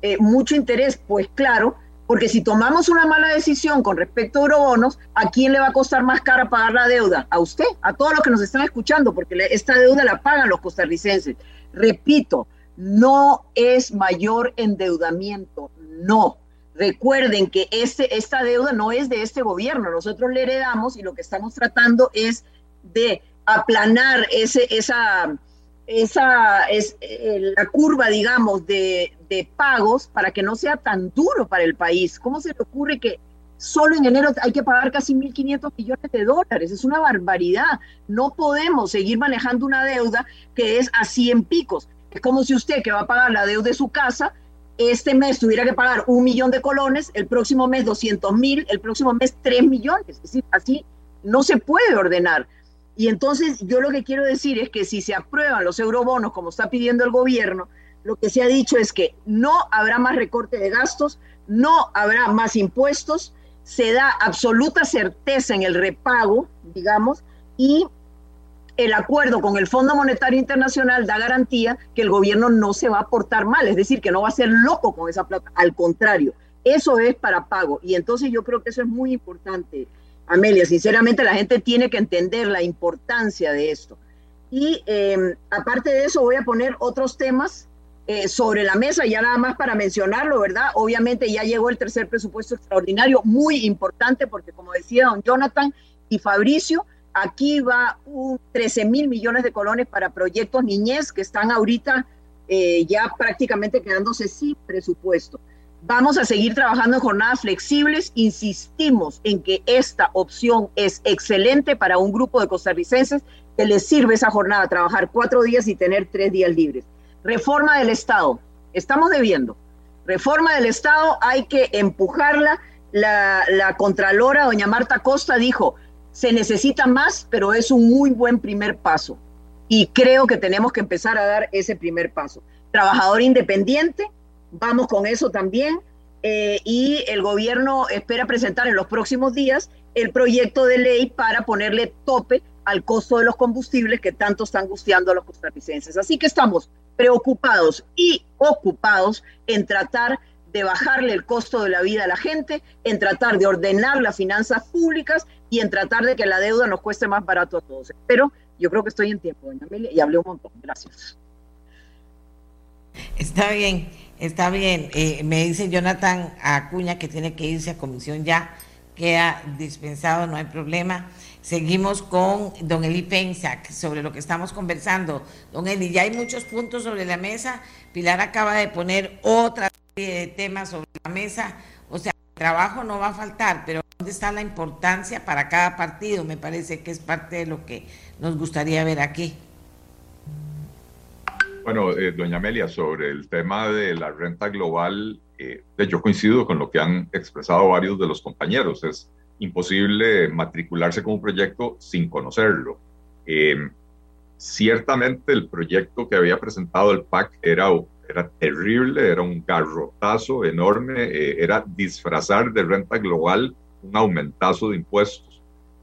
Speaker 5: eh, mucho interés, pues claro, porque si tomamos una mala decisión con respecto a eurobonos, ¿a quién le va a costar más cara pagar la deuda? A usted, a todos los que nos están escuchando, porque esta deuda la pagan los costarricenses. Repito, no es mayor endeudamiento, no. Recuerden que esta deuda no es de este gobierno, nosotros le heredamos y lo que estamos tratando es de aplanar esa, es, eh, la curva, digamos, de, pagos para que no sea tan duro para el país. ¿Cómo se le ocurre que solo en enero hay que pagar casi 1.500 millones de dólares? Es una barbaridad. No podemos seguir manejando una deuda que es a 100 picos. Es como si usted que va a pagar la deuda de su casa, este mes tuviera que pagar un millón de colones, el próximo mes 200 mil, el próximo mes 3 millones. Es decir, así no se puede ordenar. Y entonces yo lo que quiero decir es que si se aprueban los eurobonos como está pidiendo el gobierno, lo que se ha dicho es que no habrá más recorte de gastos, no habrá más impuestos, se da absoluta certeza en el repago, digamos, y el acuerdo con el Fondo Monetario Internacional da garantía que el gobierno no se va a portar mal, es decir, que no va a ser loco con esa plata, al contrario, eso es para pago. Y entonces yo creo que eso es muy importante, Amelia, sinceramente la gente tiene que entender la importancia de esto. Y em, aparte de eso, voy a poner otros temas eh, sobre la mesa, ya nada más para mencionarlo, ¿verdad? Obviamente ya llegó el tercer presupuesto extraordinario, muy importante, porque como decía don Jonathan y Fabricio, aquí va un 13 mil millones de colones para proyectos niñez que están ahorita eh, ya prácticamente quedándose sin presupuesto. Vamos a seguir trabajando en jornadas flexibles. Insistimos en que esta opción es excelente para un grupo de costarricenses que les sirve esa jornada, trabajar cuatro días y tener tres días libres. Reforma del Estado. Estamos debiendo. Reforma del Estado hay que empujarla. La, la Contralora, doña Marta Costa, dijo, se necesita más, pero es un muy buen primer paso. Y creo que tenemos que empezar a dar ese primer paso. Trabajador independiente, Vamos con eso también. Eh, y el gobierno espera presentar en los próximos días el proyecto de ley para ponerle tope al costo de los combustibles que tanto están angustiando a los costarricenses. Así que estamos preocupados y ocupados en tratar de bajarle el costo de la vida a la gente, en tratar de ordenar las finanzas públicas y en tratar de que la deuda nos cueste más barato a todos. Pero yo creo que estoy en tiempo, doña Amelia, y hablé un montón. Gracias.
Speaker 2: Está bien. Está bien. Eh, me dice Jonathan Acuña que tiene que irse a comisión ya. Queda dispensado, no hay problema. Seguimos con don Eli Pensac sobre lo que estamos conversando. Don Eli, ya hay muchos puntos sobre la mesa. Pilar acaba de poner otra serie de temas sobre la mesa. Trabajo no va a faltar, pero ¿Dónde está la importancia para cada partido? Me parece que es parte de lo que nos gustaría ver aquí.
Speaker 7: Bueno, eh, doña Amelia, sobre el tema de la renta global, eh, yo coincido con lo que han expresado varios de los compañeros. Es imposible matricularse con un proyecto sin conocerlo. Eh, ciertamente el proyecto que había presentado el PAC era, era terrible, era un garrotazo enorme, era disfrazar de renta global un aumentazo de impuestos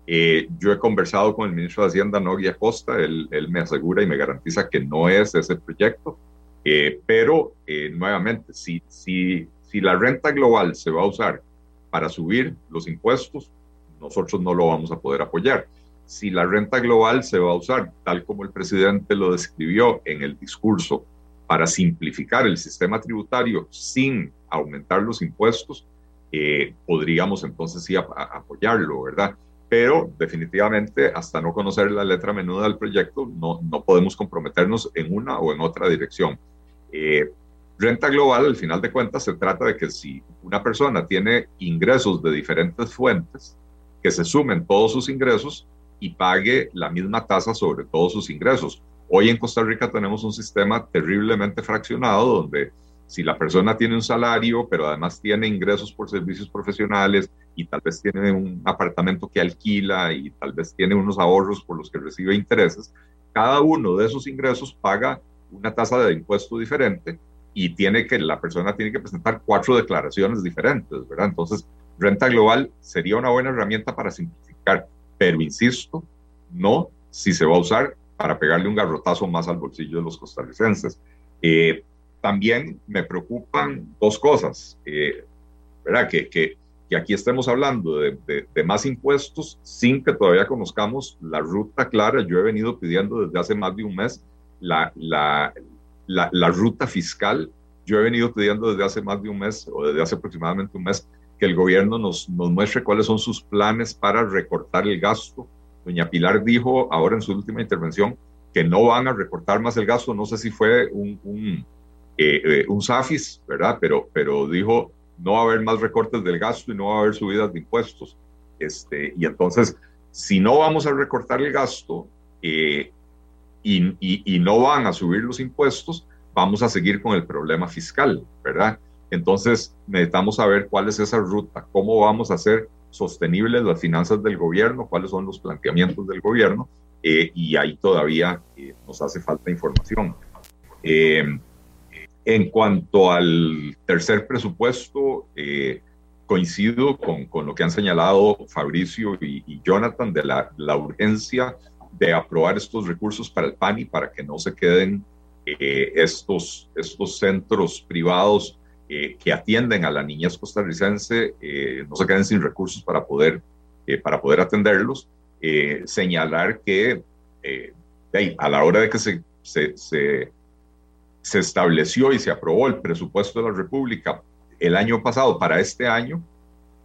Speaker 7: eh, yo he conversado con el ministro de Hacienda, Nogui Acosta, él, él, me asegura y me garantiza que no es ese proyecto, eh, pero eh, nuevamente, si, si, si la renta global se va a usar para subir los impuestos, nosotros no lo vamos a poder apoyar. Si la renta global se va a usar, tal como el presidente lo describió en el discurso, para simplificar el sistema tributario sin aumentar los impuestos, podríamos entonces sí apoyarlo, ¿verdad? pero definitivamente hasta no conocer la letra menuda del proyecto no, no podemos comprometernos en una o en otra dirección. Eh, renta global, al final de cuentas, se trata de que si una persona tiene ingresos de diferentes fuentes, que se sumen todos sus ingresos y pague la misma tasa sobre todos sus ingresos. Hoy en Costa Rica tenemos un sistema terriblemente fraccionado donde si la persona tiene un salario, pero además tiene ingresos por servicios profesionales y tal vez tiene un apartamento que alquila y tal vez tiene unos ahorros por los que recibe intereses, cada uno de esos ingresos paga una tasa de impuesto diferente y tiene que la persona tiene que presentar cuatro declaraciones diferentes, ¿verdad? Entonces, renta global sería una buena herramienta para simplificar, pero insisto, no si se va a usar para pegarle un garrotazo más al bolsillo de los costarricenses. Eh, también me preocupan dos cosas, eh, ¿verdad? Que, que, aquí estemos hablando de, de, más impuestos sin que todavía conozcamos la ruta clara. Yo he venido pidiendo desde hace más de un mes la, la, la, la ruta fiscal. Yo he venido pidiendo desde hace más de un mes o desde hace aproximadamente un mes que el gobierno nos, nos muestre cuáles son sus planes para recortar el gasto. Doña Pilar dijo ahora en su última intervención que no van a recortar más el gasto. No sé si fue un, un eh, eh, un SAFIS, ¿verdad? Pero, pero dijo, no va a haber más recortes del gasto y no va a haber subidas de impuestos. Este, y entonces, si no vamos a recortar el gasto eh, y, y, no van a subir los impuestos, vamos a seguir con el problema fiscal, ¿verdad? Entonces, necesitamos saber cuál es esa ruta, cómo vamos a hacer sostenibles las finanzas del gobierno, cuáles son los planteamientos del gobierno, y ahí todavía nos hace falta información. Eh, en cuanto al tercer presupuesto, eh, coincido con, con, lo que han señalado Fabricio y, Jonathan de la, la, urgencia de aprobar estos recursos para el PANI para que no se queden eh, estos, estos centros privados eh, que atienden a la niñez costarricense, no se queden sin recursos para poder, para poder atenderlos. señalar que a la hora de que se, se, se se estableció y se aprobó el presupuesto de la República el año pasado para este año,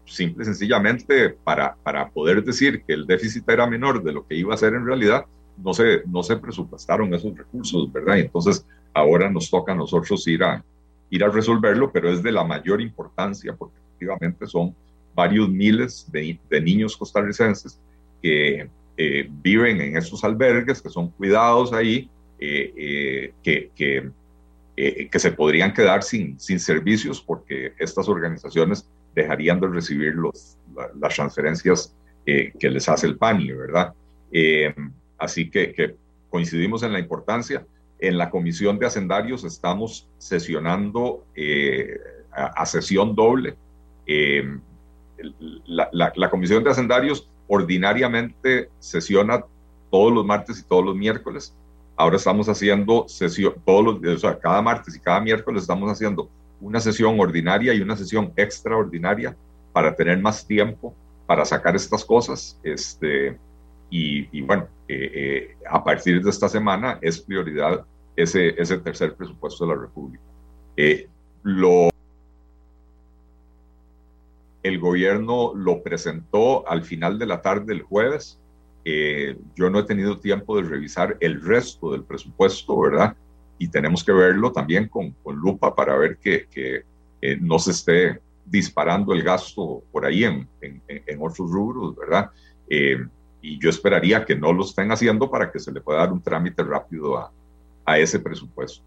Speaker 7: simple y sencillamente para, para poder decir que el déficit era menor de lo que iba a ser en realidad, no se, no se presupuestaron esos recursos, ¿verdad? Y entonces ahora nos toca a nosotros ir a, ir a resolverlo, pero es de la mayor importancia porque efectivamente son varios miles de, niños costarricenses que eh, viven en esos albergues, que son cuidados ahí, eh, eh, que, que se podrían quedar sin, sin servicios porque estas organizaciones dejarían de recibir los, las transferencias que les hace el PANI, ¿verdad? Así que, coincidimos en la importancia. En la comisión de hacendarios estamos sesionando a, sesión doble. La, la, la comisión de hacendarios ordinariamente sesiona todos los martes y todos los miércoles Ahora estamos haciendo sesión, todos los, o sea, cada martes y cada miércoles estamos haciendo una sesión ordinaria y una sesión extraordinaria para tener más tiempo para sacar estas cosas. Este, y, bueno, eh, eh, a partir de esta semana es prioridad ese, ese tercer presupuesto de la República. Eh, el gobierno lo presentó al final de la tarde del jueves eh, yo no he tenido tiempo de revisar el resto del presupuesto, ¿verdad? Y tenemos que verlo también con, lupa para ver que, eh, no se esté disparando el gasto por ahí en, en, en otros rubros, ¿verdad? Y yo esperaría que no lo estén haciendo para que se le pueda dar un trámite rápido a, a ese presupuesto.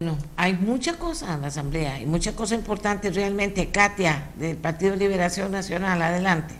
Speaker 2: No, hay mucha cosa en la Asamblea, hay mucha cosa importante realmente. Katia, del Partido de Liberación Nacional, adelante.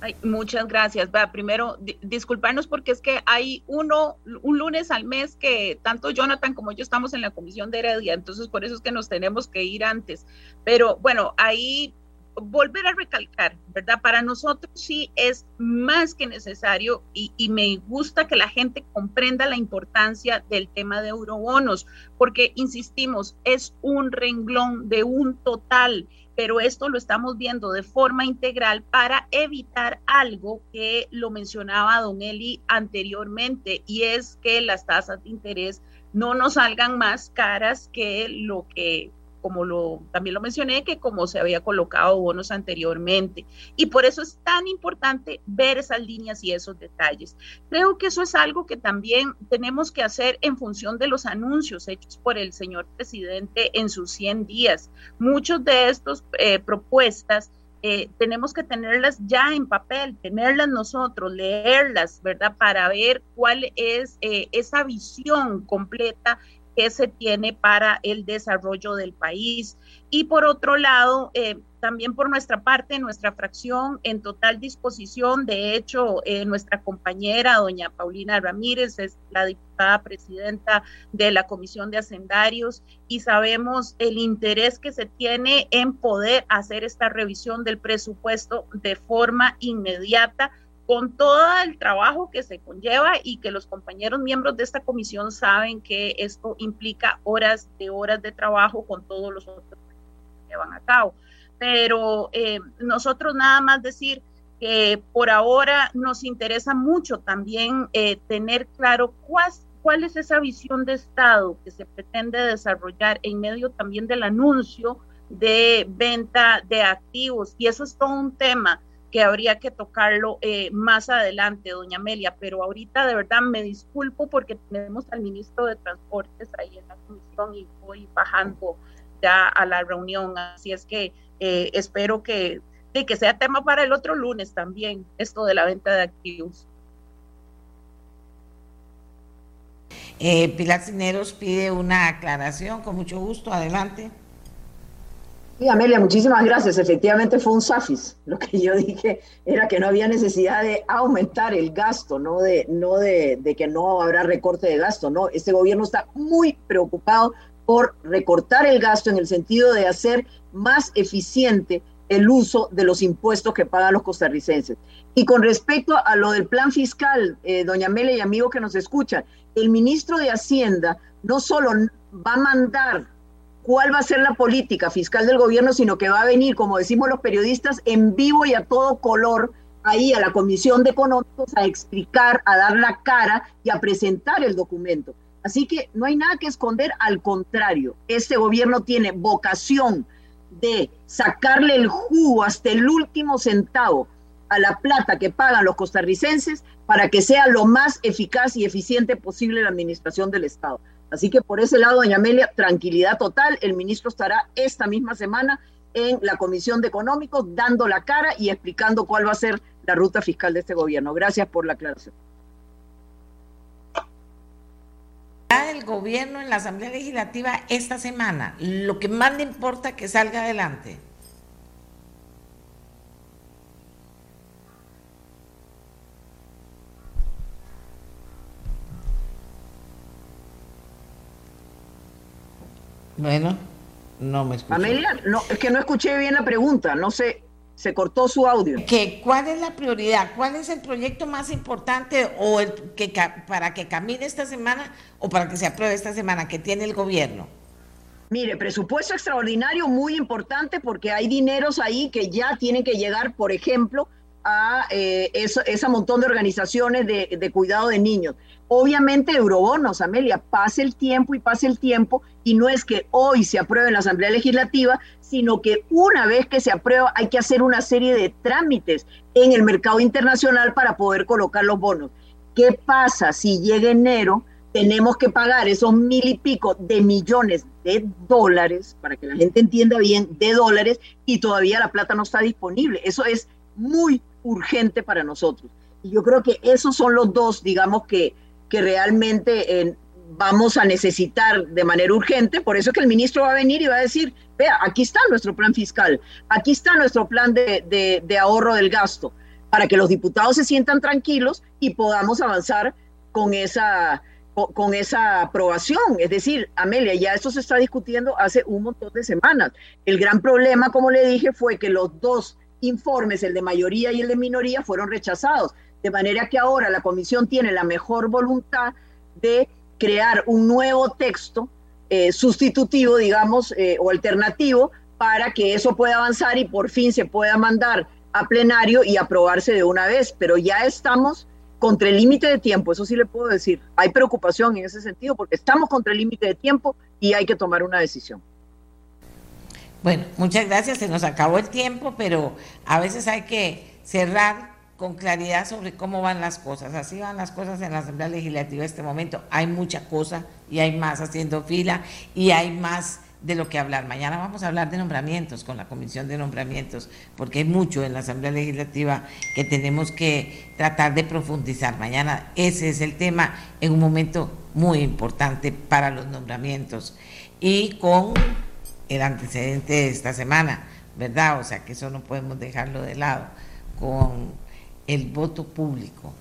Speaker 9: Ay, muchas gracias. Va, primero, disculparnos porque es que hay uno, un lunes al mes que tanto Jonathan como yo estamos en la comisión de Heredia, entonces por eso es que nos tenemos que ir antes. Pero bueno, ahí volver a recalcar, ¿verdad? Para nosotros sí es más que necesario y, me gusta que la gente comprenda la importancia del tema de eurobonos, porque, insistimos, es un renglón de un total, pero esto lo estamos viendo de forma integral para evitar algo que lo mencionaba don Eli anteriormente, y es que las tasas de interés no nos salgan más caras que lo que como lo también lo mencioné, que como se había colocado bonos anteriormente. Y por eso es tan importante ver esas líneas y esos detalles. Creo que eso es algo que también tenemos que hacer en función de los anuncios hechos por el señor presidente en sus 100 días. Muchos de estos eh, propuestas eh, tenemos que tenerlas ya en papel, tenerlas nosotros, leerlas, ¿verdad? Para ver cuál es eh, esa visión completa que se tiene para el desarrollo del país. Y por otro lado, eh, también por nuestra parte, nuestra fracción en total disposición. De hecho, eh, nuestra compañera, doña Paulina Ramírez, es la diputada presidenta de la Comisión de Hacendarios y sabemos el interés que se tiene en poder hacer esta revisión del presupuesto de forma inmediata con todo el trabajo que se conlleva y que los compañeros miembros de esta comisión saben que esto implica horas de horas de trabajo con todos los otros que llevan a cabo. Pero eh, nosotros nada más decir que por ahora nos interesa mucho también eh, tener claro cuál, cuál es esa visión de Estado que se pretende desarrollar en medio también del anuncio de venta de activos. Y eso es todo un tema que habría que tocarlo eh, más adelante, doña Amelia, pero ahorita de verdad me disculpo porque tenemos al ministro de Transportes ahí en la comisión y voy bajando ya a la reunión, así es que eh, espero que, de que sea tema para el otro lunes también, esto de la venta de activos.
Speaker 2: Eh, Pilar Cineros pide una aclaración, con mucho gusto, adelante.
Speaker 5: Sí, Amelia, muchísimas gracias. Efectivamente fue un SAFIS. Lo que yo dije era que no había necesidad de aumentar el gasto, no de, no de, que no habrá recorte de gasto. No, este gobierno está muy preocupado por recortar el gasto en el sentido de hacer más eficiente el uso de los impuestos que pagan los costarricenses. Y con respecto a lo del plan fiscal, eh, doña Amelia y amigos que nos escuchan, el ministro de Hacienda no solo va a mandar cuál va a ser la política fiscal del gobierno, sino que va a venir, como decimos los periodistas, en vivo y a todo color ahí a la Comisión de Económicos a explicar, a dar la cara y a presentar el documento. Así que no hay nada que esconder, al contrario, este gobierno tiene vocación de sacarle el jugo hasta el último centavo a la plata que pagan los costarricenses para que sea lo más eficaz y eficiente posible la administración del Estado. Así que por ese lado, doña Amelia, tranquilidad total. El ministro estará esta misma semana en la Comisión de Económicos dando la cara y explicando cuál va a ser la ruta fiscal de este gobierno. Gracias por la aclaración.
Speaker 2: El gobierno en la Asamblea Legislativa esta semana, lo que más le importa que salga adelante. Bueno, no me escuché.
Speaker 5: Amelia, no, es que no escuché bien la pregunta, no sé, se cortó su audio.
Speaker 2: ¿Qué, ¿Cuál es la prioridad? ¿Cuál es el proyecto más importante o el que para que camine esta semana o para que se apruebe esta semana que tiene el gobierno?
Speaker 5: Mire, presupuesto extraordinario muy importante porque hay dineros ahí que ya tienen que llegar, por ejemplo, a eh, ese montón de organizaciones de, de, cuidado de niños. Obviamente eurobonos, Amelia, pase el tiempo y pase el tiempo y no es que hoy se apruebe en la Asamblea Legislativa, sino que una vez que se aprueba hay que hacer una serie de trámites en el mercado internacional para poder colocar los bonos. ¿Qué pasa si llega enero? tenemos que pagar esos mil y pico de millones de dólares, para que la gente entienda bien, de dólares, y todavía la plata no está disponible. Eso es muy urgente para nosotros. Y yo creo que esos son los dos, digamos, que, que realmente eh, vamos a necesitar de manera urgente. Por eso es que el ministro va a venir y va a decir, vea, aquí está nuestro plan fiscal, aquí está nuestro plan de, de ahorro del gasto, para que los diputados se sientan tranquilos y podamos avanzar con esa, con esa aprobación. Es decir, Amelia, ya esto se está discutiendo hace un montón de semanas. El gran problema, como le dije, fue que los dos informes, el de mayoría y el de minoría, fueron rechazados. De manera que ahora la comisión tiene la mejor voluntad de crear un nuevo texto eh, sustitutivo, digamos, eh, o alternativo, para que eso pueda avanzar y por fin se pueda mandar a plenario y aprobarse de una vez. Pero ya estamos contra el límite de tiempo, eso sí le puedo decir. Hay preocupación en ese sentido porque estamos contra el límite de tiempo y hay que tomar una decisión.
Speaker 2: Bueno, muchas gracias. Se nos acabó el tiempo, pero a veces hay que cerrar con claridad sobre cómo van las cosas. Así van las cosas en la Asamblea Legislativa en este momento. Hay mucha cosa y hay más haciendo fila y hay más de lo que hablar. Mañana vamos a hablar de nombramientos con la Comisión de Nombramientos, porque hay mucho en la Asamblea Legislativa que tenemos que tratar de profundizar. Mañana ese es el tema en un momento muy importante para los nombramientos y con el antecedente de esta semana, ¿verdad? O sea que eso no podemos dejarlo de lado, con el voto público.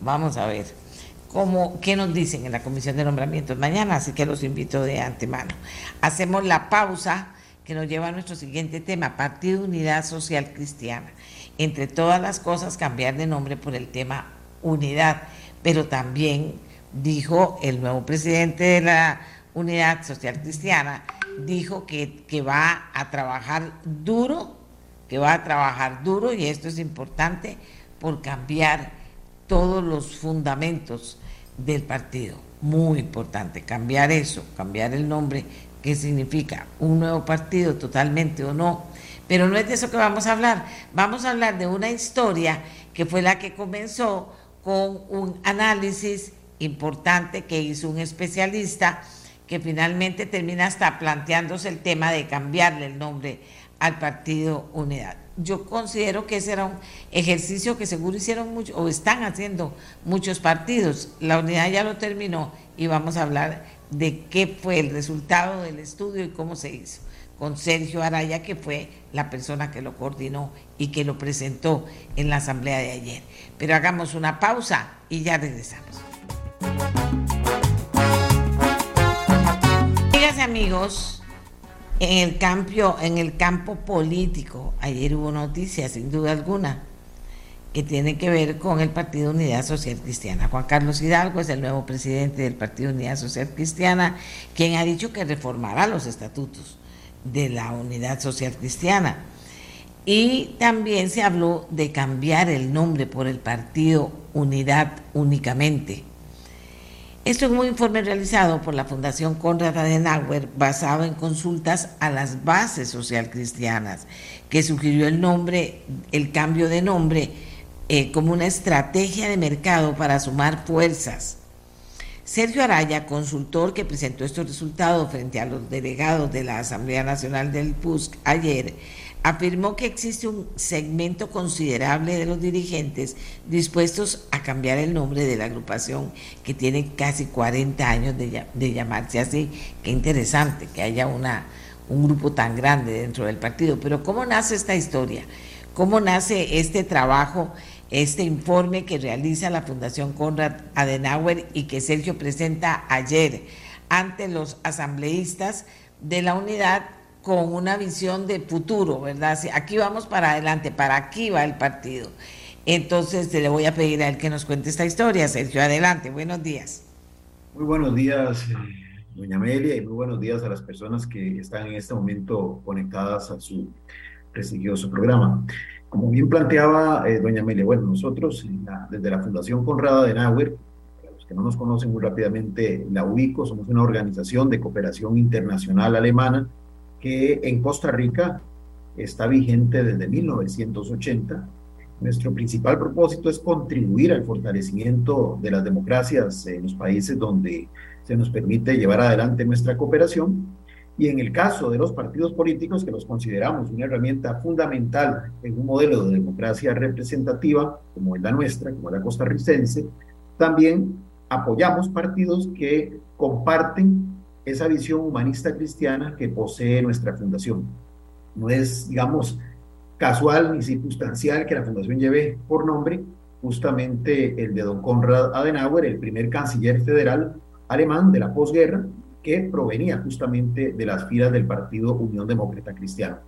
Speaker 2: Vamos a ver cómo, qué nos dicen en la Comisión de Nombramientos mañana, así que los invito de antemano. Hacemos la pausa que nos lleva a nuestro siguiente tema, Partido Unidad Social Cristiana. Entre todas las cosas, cambiar de nombre por el tema unidad, pero también dijo el nuevo presidente de la Unidad Social Cristiana, dijo que, que va a trabajar duro, que va a trabajar duro, y esto es importante, por cambiar todos los fundamentos del partido. Muy importante, cambiar eso, cambiar el nombre, que significa un nuevo partido totalmente o no. Pero no es de eso que vamos a hablar. Vamos a hablar de una historia que fue la que comenzó con un análisis importante que hizo un especialista que finalmente termina hasta planteándose el tema de cambiarle el nombre al partido Unidad. Yo considero que ese era un ejercicio que seguro hicieron mucho, o están haciendo muchos partidos. La unidad ya lo terminó y vamos a hablar de qué fue el resultado del estudio y cómo se hizo. Con Sergio Araya, que fue la persona que lo coordinó y que lo presentó en la asamblea de ayer. Pero hagamos una pausa y ya regresamos. Amigos, en el, campo, en el campo político, ayer hubo noticias, sin duda alguna, que tiene que ver con el Partido Unidad Social Cristiana. Juan Carlos Hidalgo es el nuevo presidente del Partido Unidad Social Cristiana, quien ha dicho que reformará los estatutos de la Unidad Social Cristiana. Y también se habló de cambiar el nombre por el Partido Unidad únicamente esto es un informe realizado por la Fundación Conrad Adenauer basado en consultas a las bases social cristianas, que sugirió el nombre, el cambio de nombre eh, como una estrategia de mercado para sumar fuerzas. Sergio Araya, consultor que presentó estos resultados frente a los delegados de la Asamblea Nacional del PUSC ayer, afirmó que existe un segmento considerable de los dirigentes dispuestos a cambiar el nombre de la agrupación que tiene casi 40 años de, llamarse así. Qué interesante que haya una, un grupo tan grande dentro del partido. Pero ¿cómo nace esta historia? ¿Cómo nace este trabajo, este informe que realiza la Fundación Conrad Adenauer y que Sergio presenta ayer ante los asambleístas de la unidad con una visión de futuro, ¿verdad? Aquí vamos para adelante, para aquí va el partido. Entonces le voy a pedir a él que nos cuente esta historia. Sergio, adelante, buenos días.
Speaker 10: Muy buenos días, eh, doña Amelia, y muy buenos días a las personas que están en este momento conectadas a su prestigioso programa. Como bien planteaba eh, doña Amelia, bueno, nosotros desde la Fundación Conrada de Nauer, para los que no nos conocen muy rápidamente, la UICO, somos una organización de cooperación internacional alemana que en Costa Rica está vigente desde 1980 Nuestro principal propósito es contribuir al fortalecimiento de las democracias en los países donde se nos permite llevar adelante nuestra cooperación. Y en el caso de los partidos políticos, que los consideramos una herramienta fundamental en un modelo de democracia representativa, como es la nuestra, como la costarricense, también apoyamos partidos que comparten esa visión humanista cristiana que posee nuestra fundación. No es, digamos, casual ni circunstancial que la fundación lleve por nombre justamente el de don Konrad Adenauer, el primer canciller federal alemán de la posguerra, que provenía justamente de las filas del partido Unión Demócrata Cristiana.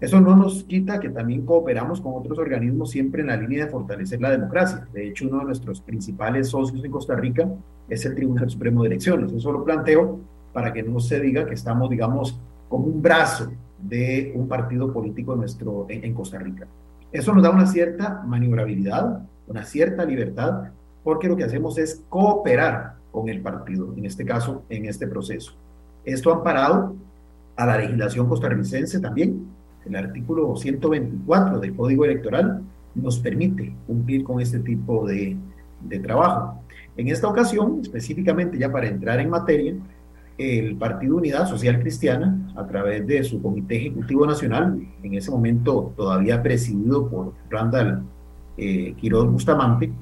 Speaker 10: Eso no nos quita que también cooperamos con otros organismos siempre en la línea de fortalecer la democracia. De hecho, uno de nuestros principales socios en Costa Rica es el Tribunal Supremo de Elecciones. Eso lo planteo para que no se diga que estamos, digamos, como un brazo de un partido político nuestro, en, Costa Rica. Eso nos da una cierta maniobrabilidad, una cierta libertad, porque lo que hacemos es cooperar con el partido, en este caso, en este proceso. Esto amparado a la legislación costarricense también. El artículo 124 del Código Electoral nos permite cumplir con este tipo de, de trabajo. En esta ocasión, específicamente ya para entrar en materia, el Partido Unidad Social Cristiana, a través de su Comité Ejecutivo Nacional, en ese momento todavía presidido por Randall eh, Quiroz Bustamante,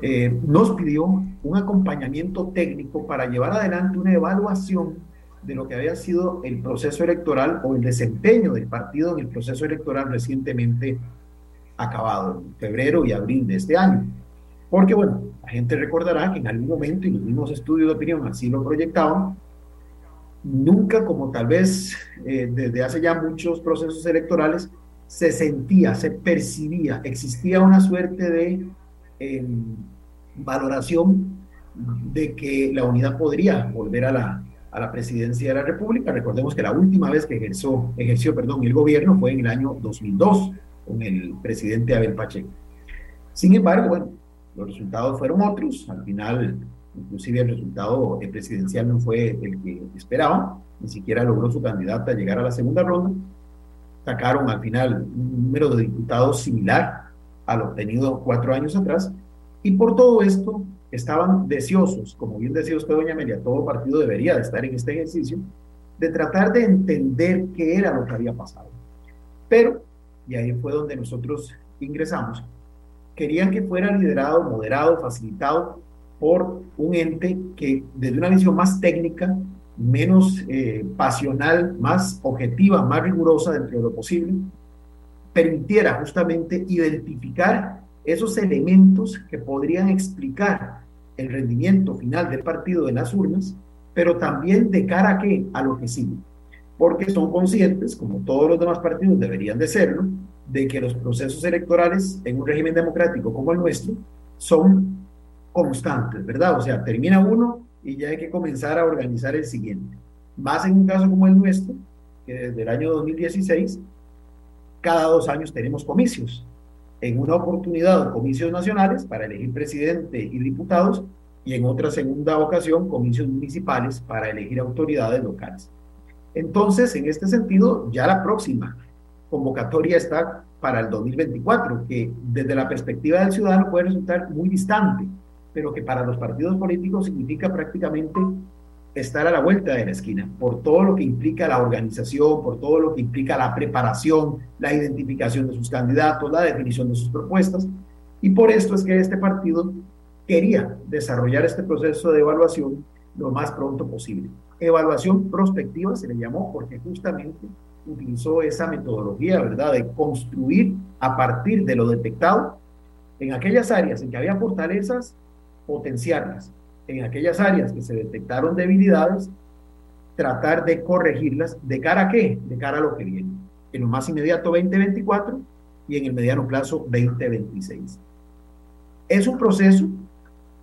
Speaker 10: eh, nos pidió un acompañamiento técnico para llevar adelante una evaluación de lo que había sido el proceso electoral o el desempeño del partido en el proceso electoral recientemente acabado, en febrero y abril de este año. Porque, bueno, la gente recordará que en algún momento, y los mismos estudios de opinión así lo proyectaban, nunca como tal vez eh, desde hace ya muchos procesos electorales se sentía, se percibía, existía una suerte de em, valoración de que la unidad podría volver a la, a la presidencia de la República. Recordemos que la última vez que ejerció, ejerció perdón, el gobierno fue en el año 2002 con el presidente Abel Pacheco. Sin embargo, bueno, los resultados fueron otros. Al final inclusive el resultado presidencial no fue el que esperaban, ni siquiera logró su candidata llegar a la segunda ronda. Sacaron al final un número de diputados similar al obtenido cuatro años atrás, y por todo esto estaban deseosos, como bien decía usted, doña Amelia, todo partido debería de estar en este ejercicio, de tratar de entender qué era lo que había pasado. Pero, y ahí fue donde nosotros ingresamos, querían que fuera liderado, moderado, facilitado por un ente que desde una visión más técnica, menos eh, pasional, más objetiva, más rigurosa dentro de lo posible, permitiera justamente identificar esos elementos que podrían explicar el rendimiento final del partido en las urnas, pero también de cara a qué, a lo que sigue. Porque son conscientes, como todos los demás partidos deberían de serlo, de que los procesos electorales en un régimen democrático como el nuestro son constantes, ¿verdad? O sea, termina uno y ya hay que comenzar a organizar el siguiente. Más en un caso como el nuestro, que desde el año 2016, cada dos años tenemos comicios. En una oportunidad, comicios nacionales para elegir presidente y diputados, y en otra segunda ocasión, comicios municipales para elegir autoridades locales. Entonces, en este sentido, ya la próxima convocatoria está para el 2024, que desde la perspectiva del ciudadano puede resultar muy distante, pero que para los partidos políticos significa prácticamente estar a la vuelta de la esquina, por todo lo que implica la organización, por todo lo que implica la preparación, la identificación de sus candidatos, la definición de sus propuestas. Y por esto es que este partido quería desarrollar este proceso de evaluación lo más pronto posible. Evaluación prospectiva se le llamó porque justamente utilizó esa metodología, ¿verdad?, de construir a partir de lo detectado en aquellas áreas en que había fortalezas, potenciarlas. En aquellas áreas que se detectaron debilidades, tratar de corregirlas. ¿De cara a qué? De cara a lo que viene. En lo más inmediato 2024 y en el mediano plazo 2026. Es un proceso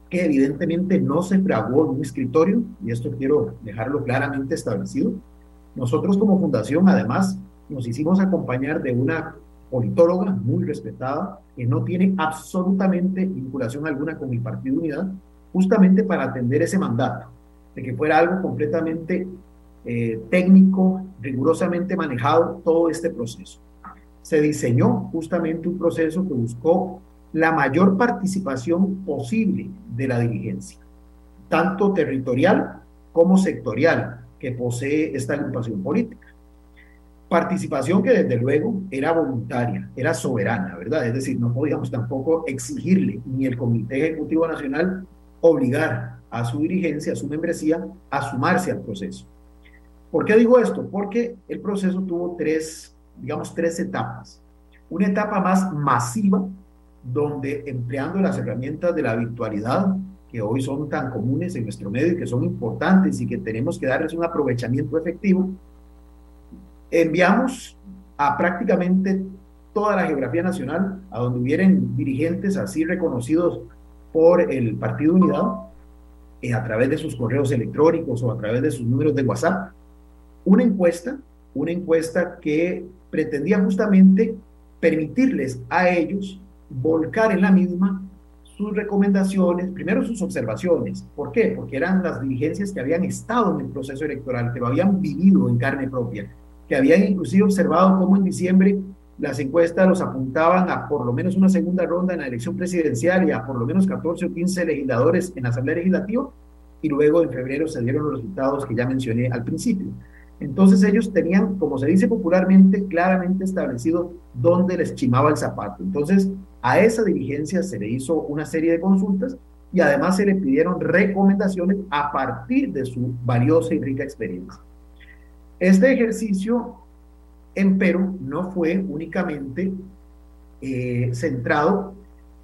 Speaker 10: que evidentemente no se fraguó en un escritorio, y esto quiero dejarlo claramente establecido. Nosotros como fundación, además, nos hicimos acompañar de una politóloga muy respetada, que no tiene absolutamente vinculación alguna con el Partido Unidad, justamente para atender ese mandato, de que fuera algo completamente eh, técnico, rigurosamente manejado todo este proceso. se diseñó justamente un proceso que buscó la mayor participación posible de la dirigencia, tanto territorial como sectorial, que posee esta agrupación política. Participación que desde luego era voluntaria, era soberana, ¿verdad? Es decir, no podíamos tampoco exigirle ni el Comité Ejecutivo Nacional obligar a su dirigencia, a su membresía, a sumarse al proceso. ¿Por qué digo esto? Porque el proceso tuvo tres, digamos, tres etapas. Una etapa más masiva, donde empleando las herramientas de la virtualidad, que hoy son tan comunes en nuestro medio y que son importantes y que tenemos que darles un aprovechamiento efectivo, enviamos a prácticamente toda la geografía nacional, a donde hubieran dirigentes así reconocidos por el Partido Unidad, eh, a través de sus correos electrónicos o a través de sus números de WhatsApp, una encuesta, una encuesta que pretendía justamente permitirles a ellos volcar en la misma sus recomendaciones, primero sus observaciones. ¿Por qué? Porque eran las dirigencias que habían estado en el proceso electoral, que lo habían vivido en carne propia, que habían inclusive observado cómo en diciembre las encuestas los apuntaban a por lo menos una segunda ronda en la elección presidencial y a por lo menos 14 o 15 legisladores en la Asamblea Legislativa, y luego en febrero se dieron los resultados que ya mencioné al principio. Entonces ellos tenían, como se dice popularmente, claramente establecido dónde les chimaba el zapato. Entonces a esa dirigencia se le hizo una serie de consultas y además se le pidieron recomendaciones a partir de su valiosa y rica experiencia. Este ejercicio, empero, no fue únicamente eh, centrado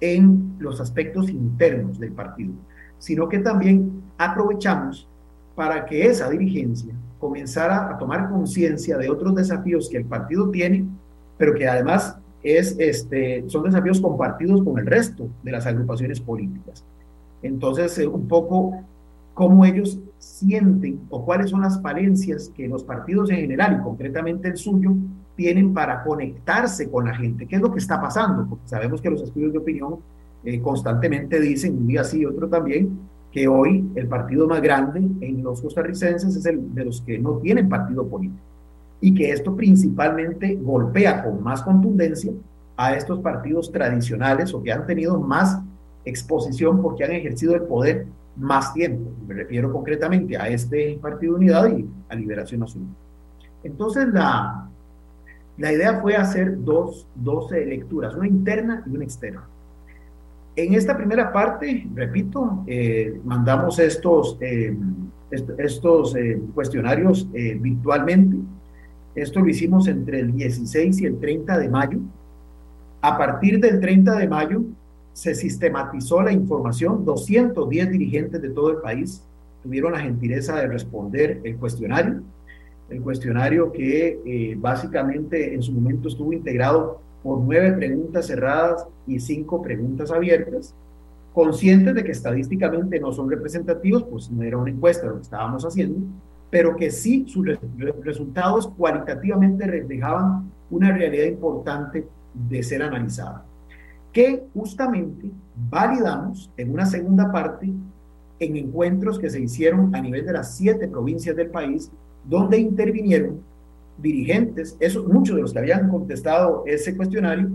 Speaker 10: en los aspectos internos del partido, sino que también aprovechamos para que esa dirigencia comenzara a tomar conciencia de otros desafíos que el partido tiene, pero que además es, este, son desafíos compartidos con el resto de las agrupaciones políticas. Entonces, eh, un poco cómo ellos sienten o cuáles son las falencias que los partidos en general y concretamente el suyo tienen para conectarse con la gente. ¿Qué es lo que está pasando? Porque sabemos que los estudios de opinión eh, constantemente dicen, un día sí, otro también, que hoy el partido más grande en los costarricenses es el de los que no tienen partido político y que esto principalmente golpea con más contundencia a estos partidos tradicionales o que han tenido más exposición porque han ejercido el poder más tiempo. Me refiero concretamente a este Partido Unidad y a Liberación Nacional. Entonces, la, la idea fue hacer dos, dos lecturas, una interna y una externa. En esta primera parte, repito, eh, mandamos estos, eh, estos eh, cuestionarios virtualmente. Esto lo hicimos entre el 16 y el 30 de mayo. A partir del 30 de mayo se sistematizó la información. 210 dirigentes de todo el país tuvieron la gentileza de responder el cuestionario. El cuestionario que básicamente en su momento estuvo integrado por nueve preguntas cerradas y cinco preguntas abiertas, conscientes de que estadísticamente no son representativos, pues no era una encuesta lo que estábamos haciendo, pero que sí sus resultados cualitativamente reflejaban una realidad importante de ser analizada, que justamente validamos en una segunda parte en encuentros que se hicieron a nivel de las siete provincias del país, donde intervinieron dirigentes, esos, muchos de los que habían contestado ese cuestionario,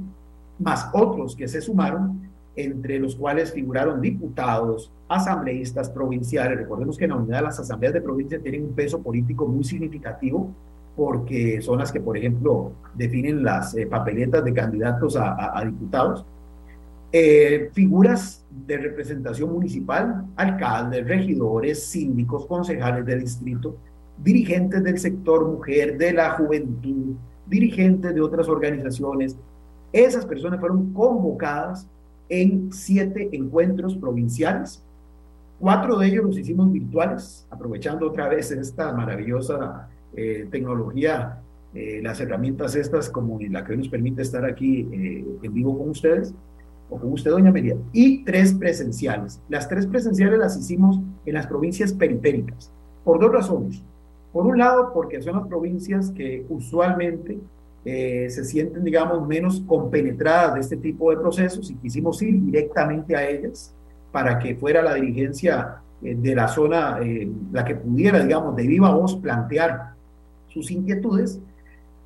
Speaker 10: más otros que se sumaron, entre los cuales figuraron diputados, asambleístas provinciales. Recordemos que en la unidad las asambleas de provincia tienen un peso político muy significativo porque son las que, por ejemplo, definen las eh, papeletas de candidatos a, diputados. Eh, figuras de representación municipal, alcaldes, regidores, síndicos, concejales de distrito, dirigentes del sector mujer, de la juventud, dirigentes de otras organizaciones. Esas personas fueron convocadas en siete encuentros provinciales. Cuatro de ellos los hicimos virtuales, aprovechando otra vez esta maravillosa eh, tecnología, eh, las herramientas estas como la que nos permite estar aquí en vivo con ustedes, o con usted, doña María, y tres presenciales. Las tres presenciales las hicimos en las provincias periféricas, por dos razones. Por un lado, porque son las provincias que usualmente eh, se sienten, digamos, menos compenetradas de este tipo de procesos y quisimos ir directamente a ellas para que fuera la dirigencia eh, de la zona eh, la que pudiera, digamos, de viva voz plantear sus inquietudes.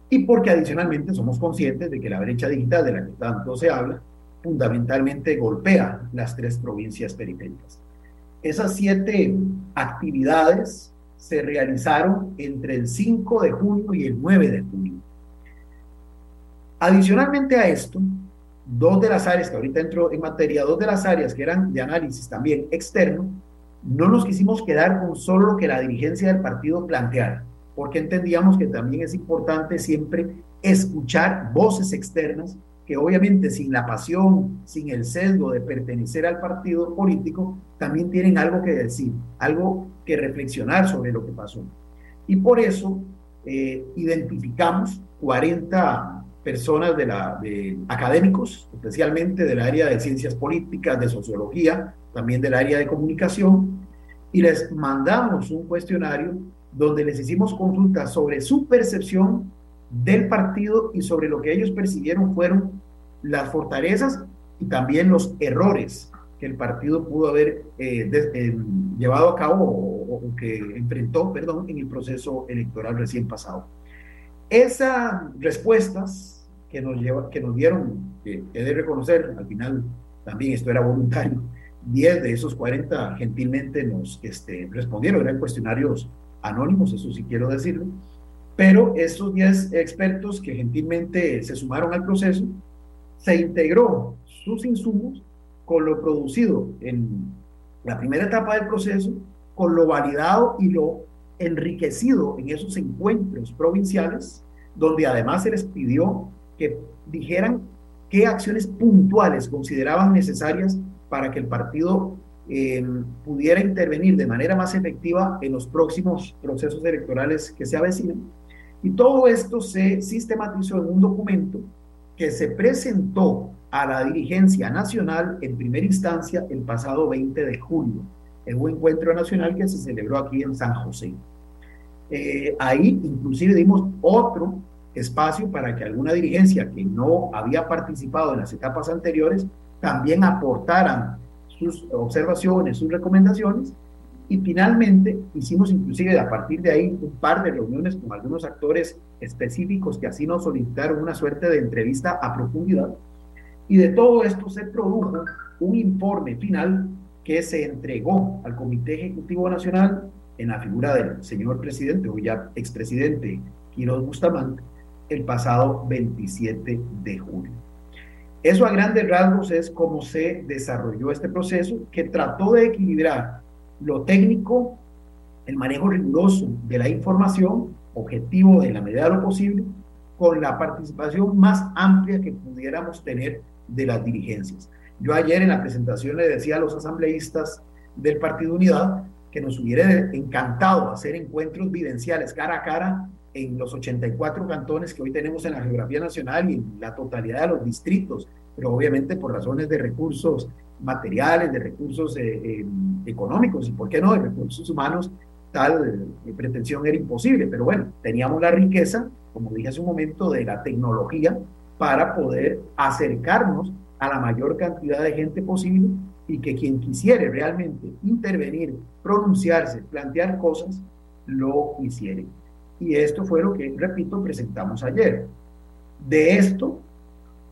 Speaker 10: y porque adicionalmente somos conscientes de que la brecha digital de la que tanto se habla fundamentalmente golpea las tres provincias periféricas. Esas siete actividades se realizaron entre el 5 de junio y el 9 de junio. Adicionalmente a esto, dos de las áreas que ahorita entro en materia, dos de las áreas que eran de análisis también externo, no nos quisimos quedar con solo lo que la dirigencia del partido planteara, porque entendíamos que también es importante siempre escuchar voces externas que obviamente sin la pasión, sin el sesgo de pertenecer al partido político, también tienen algo que decir, algo que reflexionar sobre lo que pasó. Y por eso eh, identificamos 40 personas de la, de académicos, especialmente del área de ciencias políticas, de sociología, también del área de comunicación, y les mandamos un cuestionario donde les hicimos consultas sobre su percepción del partido y sobre lo que ellos percibieron fueron las fortalezas y también los errores que el partido pudo haber eh, eh, llevado a cabo o, que enfrentó, perdón, en el proceso electoral recién pasado. Esas respuestas que nos, lleva, que nos dieron, que he de reconocer, al final también esto era voluntario, 10 de esos 40 gentilmente nos este, respondieron, eran cuestionarios anónimos, eso sí quiero decirlo, pero estos 10 expertos que gentilmente se sumaron al proceso, se integró sus insumos con lo producido en la primera etapa del proceso, con lo validado y lo enriquecido en esos encuentros provinciales, donde además se les pidió que dijeran qué acciones puntuales consideraban necesarias para que el partido eh, pudiera intervenir de manera más efectiva en los próximos procesos electorales que se avecinan. Y todo esto se sistematizó en un documento que se presentó a la dirigencia nacional en primera instancia el pasado 20 de julio, en un encuentro nacional que se celebró aquí en San José. Eh, ahí inclusive dimos otro espacio para que alguna dirigencia que no había participado en las etapas anteriores también aportaran sus observaciones, sus recomendaciones y finalmente hicimos inclusive a partir de ahí un par de reuniones con algunos actores específicos que así nos solicitaron una suerte de entrevista a profundidad. Y de todo esto se produjo un informe final que se entregó al Comité Ejecutivo Nacional en la figura del señor presidente, o ya expresidente Quiroz Bustamante, el pasado 27 de julio. Eso a grandes rasgos es cómo se desarrolló este proceso que trató de equilibrar lo técnico, el manejo riguroso de la información, objetivo en la medida de lo posible, con la participación más amplia que pudiéramos tener de las dirigencias. Yo ayer en la presentación le decía a los asambleístas del Partido Unidad que nos hubiera encantado hacer encuentros vivenciales cara a cara en los 84 cantones que hoy tenemos en la geografía nacional y en la totalidad de los distritos, pero obviamente por razones de recursos materiales, de recursos eh, eh, económicos y, ¿por qué no?, de recursos humanos, tal eh, pretensión era imposible. Pero bueno, teníamos la riqueza, como dije hace un momento, de la tecnología para poder acercarnos a la mayor cantidad de gente posible y que quien quisiera realmente intervenir, pronunciarse, plantear cosas, lo hiciera. Y esto fue lo que, repito, presentamos ayer. De esto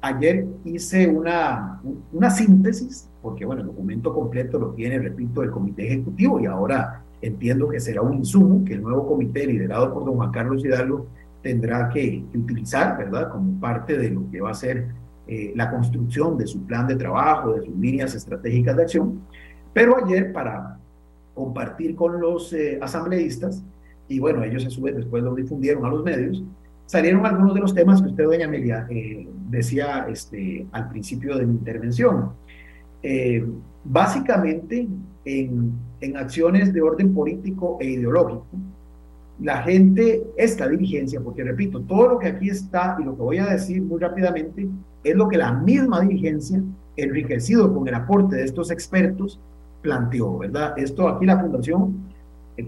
Speaker 10: Ayer hice una, una síntesis, porque bueno, el documento completo lo tiene, repito, el comité ejecutivo y ahora entiendo que será un insumo que el nuevo comité liderado por don Juan Carlos Hidalgo tendrá que, utilizar, ¿verdad? Como parte de lo que va a ser eh, la construcción de su plan de trabajo, de sus líneas estratégicas de acción. Pero ayer, para compartir con los eh, asambleístas, y bueno, ellos a su vez después lo difundieron a los medios, salieron algunos de los temas que usted, doña Amelia, eh, decía este, al principio de mi intervención. Eh, básicamente, en, en, acciones de orden político e ideológico, la gente, esta dirigencia, porque repito, todo lo que aquí está y lo que voy a decir muy rápidamente es lo que la misma dirigencia, enriquecido con el aporte de estos expertos, planteó, ¿verdad? Esto aquí la fundación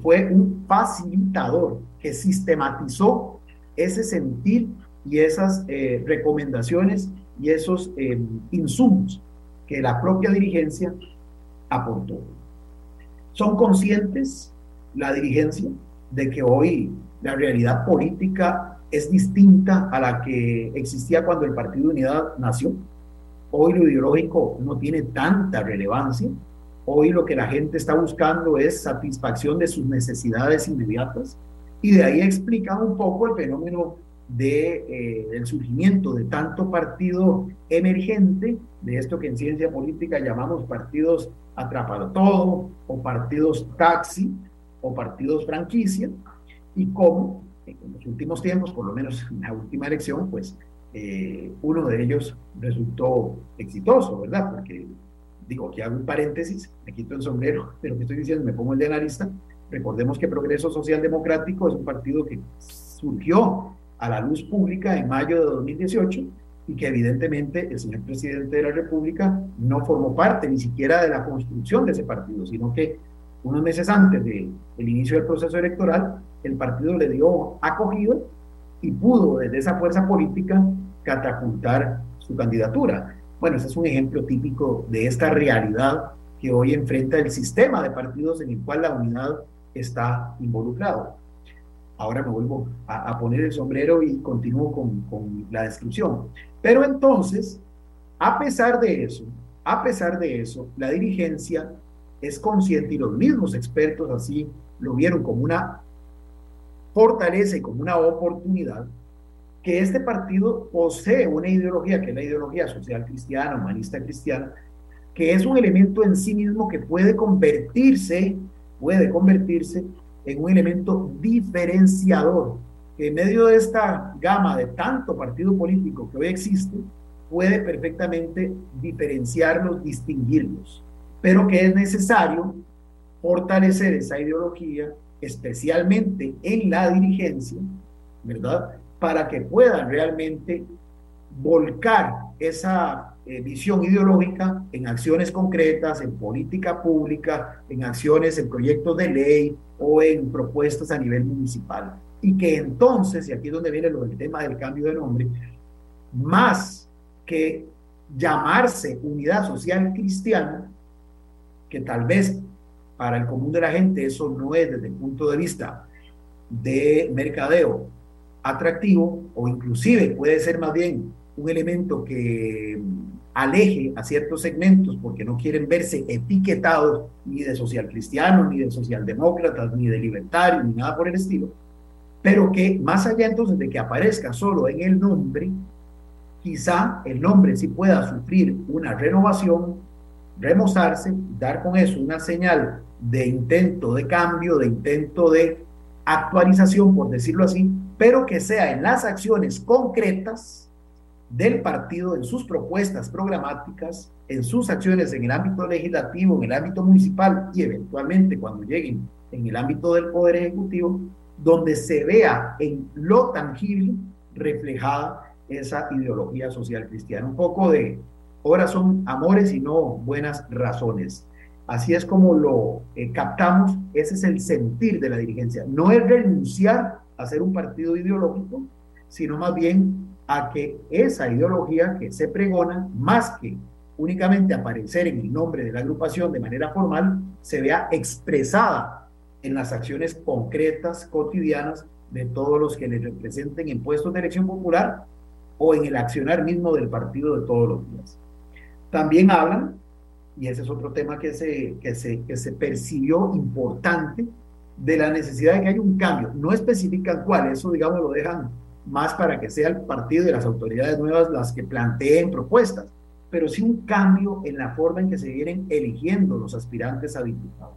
Speaker 10: fue un facilitador que sistematizó ese sentir y esas eh, recomendaciones y esos eh, insumos que la propia dirigencia aportó. Son conscientes la dirigencia de que hoy la realidad política es distinta a la que existía cuando el Partido de Unidad nació. Hoy lo ideológico no tiene tanta relevancia. Hoy lo que la gente está buscando es satisfacción de sus necesidades inmediatas y de ahí explica un poco el fenómeno de, eh, del surgimiento de tanto partido emergente, de esto que en ciencia política llamamos partidos atrapado todo o partidos taxi o partidos franquicia, y cómo en los últimos tiempos, por lo menos en la última elección, pues eh, uno de ellos resultó exitoso, ¿verdad? Porque digo, aquí hago un paréntesis, me quito el sombrero (laughs) de lo que estoy diciendo, me pongo el de analista. Recordemos que Progreso Social Democrático es un partido que surgió a la luz pública en mayo de 2018 y que evidentemente el señor presidente de la República no formó parte ni siquiera de la construcción de ese partido, sino que unos meses antes del inicio del proceso electoral, el partido le dio acogido y pudo desde esa fuerza política catapultar su candidatura. Bueno, ese es un ejemplo típico de esta realidad que hoy enfrenta el sistema de partidos en el cual la unidad está involucrado. Ahora me vuelvo a, poner el sombrero y continúo con, con la descripción. Pero entonces, a pesar de eso, a pesar de eso, la dirigencia es consciente y los mismos expertos así lo vieron como una fortaleza y como una oportunidad que este partido posee una ideología, que es la ideología social cristiana, humanista cristiana, que es un elemento en sí mismo que puede convertirse, puede convertirse en un elemento diferenciador, que en medio de esta gama de tanto partido político que hoy existe, puede perfectamente diferenciarlos, distinguirlos, pero que es necesario fortalecer esa ideología, especialmente en la dirigencia, ¿verdad? Para que puedan realmente volcar esa eh, visión ideológica en acciones concretas, en política pública, en acciones, en proyectos de ley o en propuestas a nivel municipal. Y que entonces, y aquí es donde viene lo del tema del cambio de nombre, más que llamarse unidad social cristiana, que tal vez para el común de la gente eso no es desde el punto de vista de mercadeo atractivo o inclusive puede ser más bien un elemento que aleje a ciertos segmentos porque no quieren verse etiquetados ni de social cristiano, ni de socialdemócratas, ni de libertarios, ni nada por el estilo, pero que más allá entonces de que aparezca solo en el nombre, quizá el nombre sí pueda sufrir una renovación, remozarse, dar con eso una señal de intento de cambio, de intento de actualización, por decirlo así, pero que sea en las acciones concretas del partido en sus propuestas programáticas, en sus acciones en el ámbito legislativo, en el ámbito municipal y eventualmente cuando lleguen en el ámbito del Poder Ejecutivo, donde se vea en lo tangible reflejada esa ideología social cristiana. Un poco de, ahora son amores y no buenas razones. Así es como lo eh, captamos, ese es el sentir de la dirigencia. No es renunciar a ser un partido ideológico, sino más bien a que esa ideología que se pregona, más que únicamente aparecer en el nombre de la agrupación de manera formal, se vea expresada en las acciones concretas, cotidianas de todos los que le representen en puestos de elección popular o en el accionar mismo del partido de todos los días. También hablan, y ese es otro tema que se, que se, que se percibió importante, de la necesidad de que haya un cambio. No especifican cuál, eso digamos lo dejan más para que sea el partido y las autoridades nuevas las que planteen propuestas, pero sí un cambio en la forma en que se vienen eligiendo los aspirantes a diputados.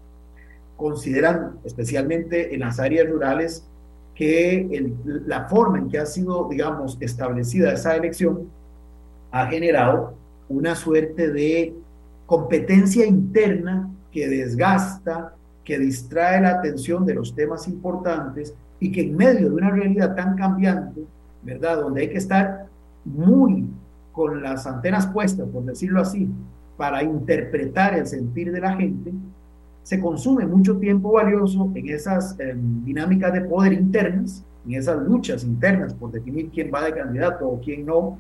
Speaker 10: Consideran, especialmente en las áreas rurales, que la forma en que ha sido, digamos, establecida esa elección ha generado una suerte de competencia interna que desgasta, que distrae la atención de los temas importantes y que en medio de una realidad tan cambiante, ¿verdad? Donde hay que estar muy con las antenas puestas, por decirlo así, para interpretar el sentir de la gente, se consume mucho tiempo valioso en esas em, dinámicas de poder internas, en esas luchas internas por definir quién va de candidato o quién no,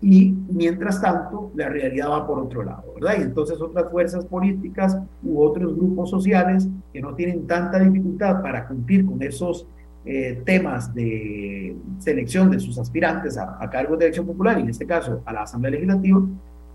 Speaker 10: y mientras tanto la realidad va por otro lado, ¿verdad? Y entonces otras fuerzas políticas u otros grupos sociales que no tienen tanta dificultad para cumplir con esos eh, temas de selección de sus aspirantes a, a cargos de elección popular, y en este caso a la Asamblea Legislativa,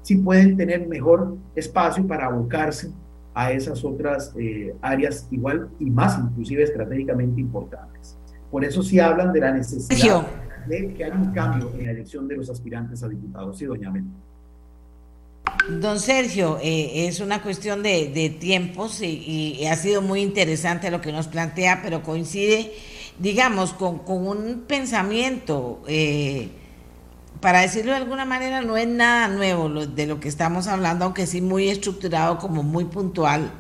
Speaker 10: sí pueden tener mejor espacio para abocarse a esas otras eh, áreas igual y más inclusive estratégicamente importantes. Por eso sí hablan de la necesidad de que haya un cambio en la elección de los aspirantes a diputados. Sí, doña Mel.
Speaker 2: Don Sergio, eh, es una cuestión de, tiempos y, ha sido muy interesante lo que nos plantea, pero coincide, digamos, con, un pensamiento, eh, para decirlo de alguna manera, no es nada nuevo de lo que estamos hablando, aunque sí muy estructurado, como muy puntual.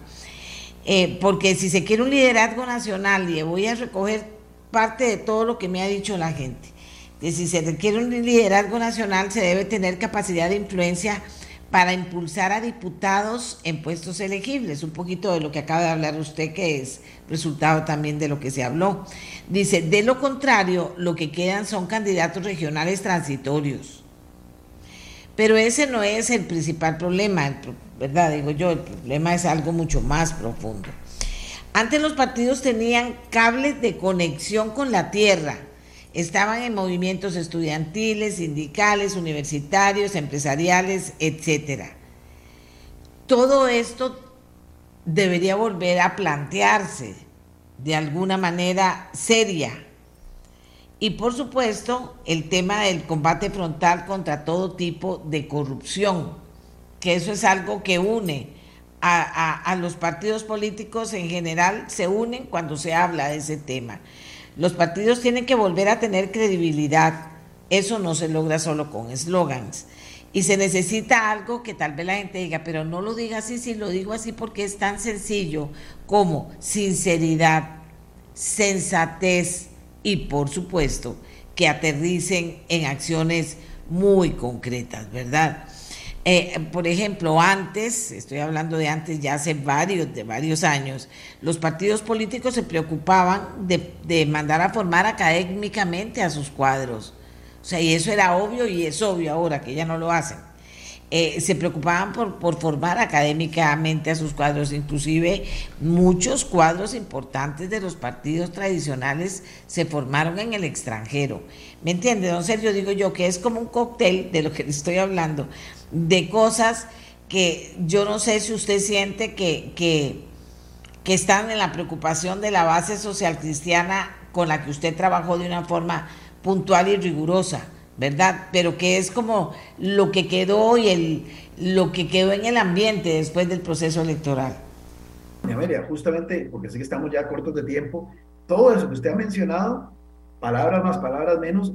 Speaker 2: Eh, porque si se quiere un liderazgo nacional, y voy a recoger parte de todo lo que me ha dicho la gente, que si se requiere un liderazgo nacional, se debe tener capacidad de influencia para impulsar a diputados en puestos elegibles, un poquito de lo que acaba de hablar usted, que es resultado también de lo que se habló. Dice, de lo contrario, lo que quedan son candidatos regionales transitorios. Pero ese no es el principal problema, ¿verdad? Digo yo, el problema es algo mucho más profundo. Antes los partidos tenían cables de conexión con la tierra estaban en movimientos estudiantiles, sindicales, universitarios, empresariales, etcétera. Todo esto debería volver a plantearse de alguna manera seria. Y por supuesto, el tema del combate frontal contra todo tipo de corrupción, que eso es algo que une a, a los partidos políticos en general, se unen cuando se habla de ese tema. Los partidos tienen que volver a tener credibilidad. Eso no se logra solo con eslogans. Y se necesita algo que tal vez la gente diga, pero no lo diga así, si lo digo así porque es tan sencillo como sinceridad, sensatez y por supuesto que aterricen en acciones muy concretas, ¿verdad? Eh, por ejemplo, antes, estoy hablando de antes, ya hace varios, de varios años, los partidos políticos se preocupaban de, mandar a formar académicamente a sus cuadros. O sea, y eso era obvio y es obvio ahora que ya no lo hacen. Eh, se preocupaban por, por, formar académicamente a sus cuadros, inclusive muchos cuadros importantes de los partidos tradicionales se formaron en el extranjero. ¿Me entiende, don Sergio? Digo yo que es como un cóctel de lo que le estoy hablando de cosas que yo no sé si usted siente que, que, están en la preocupación de la base social cristiana con la que usted trabajó de una forma puntual y rigurosa, ¿verdad? Pero que es como lo que quedó y el, lo que quedó en el ambiente después del proceso electoral.
Speaker 10: Amelia, justamente porque sé que estamos ya cortos de tiempo, todo eso que usted ha mencionado, palabras más, palabras menos,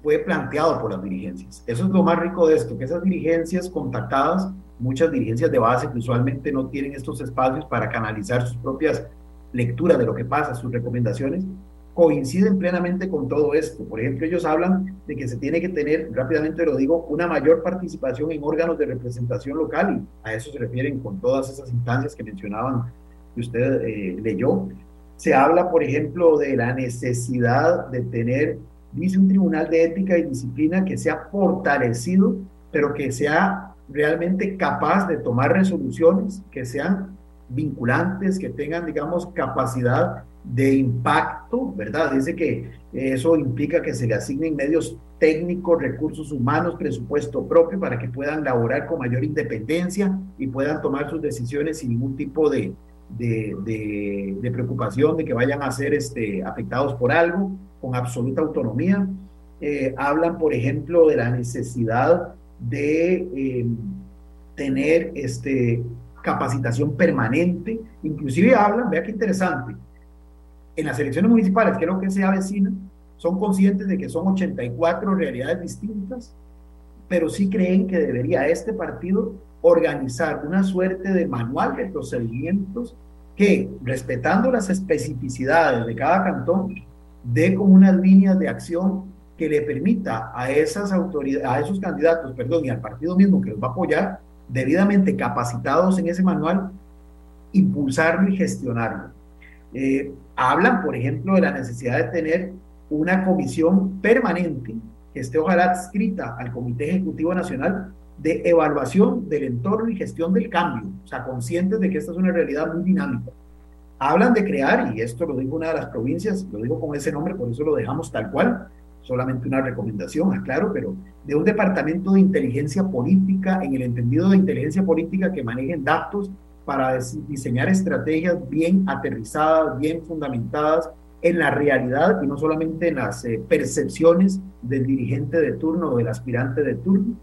Speaker 10: fue planteado por las dirigencias. Eso es lo más rico de esto, que esas dirigencias contactadas, muchas dirigencias de base que usualmente no tienen estos espacios para canalizar sus propias lecturas de lo que pasa, sus recomendaciones, coinciden plenamente con todo esto. Por ejemplo, ellos hablan de que se tiene que tener, rápidamente lo digo, una mayor participación en órganos de representación local y a eso se refieren con todas esas instancias que mencionaban que usted eh, leyó. Se habla, por ejemplo, de la necesidad de tener dice un tribunal de ética y disciplina que sea fortalecido, pero que sea realmente capaz de tomar resoluciones que sean vinculantes, que tengan, digamos, capacidad de impacto, ¿verdad? Dice que eso implica que se le asignen medios técnicos, recursos humanos, presupuesto propio para que puedan laborar con mayor independencia y puedan tomar sus decisiones sin ningún tipo de, de, preocupación de que vayan a ser este, afectados por algo, con absoluta autonomía. Eh, hablan, por ejemplo, de la necesidad de em, tener este, capacitación permanente. Inclusive hablan, vea qué interesante, en las elecciones municipales, que es lo que se avecina, son conscientes de que son 84 realidades distintas, pero sí creen que debería este partido organizar una suerte de manual de procedimientos que, respetando las especificidades de cada cantón, dé como unas líneas de acción que le permita a esas autoridades, a esos candidatos, perdón, y al partido mismo que los va a apoyar, debidamente capacitados en ese manual, impulsarlo y gestionarlo. Eh, hablan, por ejemplo, de la necesidad de tener una comisión permanente que esté ojalá adscrita al Comité Ejecutivo Nacional de evaluación del entorno y gestión del cambio, o sea, conscientes de que esta es una realidad muy dinámica hablan de crear, y esto lo dijo una de las provincias, lo digo con ese nombre, por eso lo dejamos tal cual, solamente una recomendación, aclaro, pero de un departamento de inteligencia política, en el entendido de inteligencia política que manejen datos para diseñar estrategias bien aterrizadas, bien fundamentadas en la realidad y no solamente en las eh, percepciones del dirigente de turno o del aspirante de turno.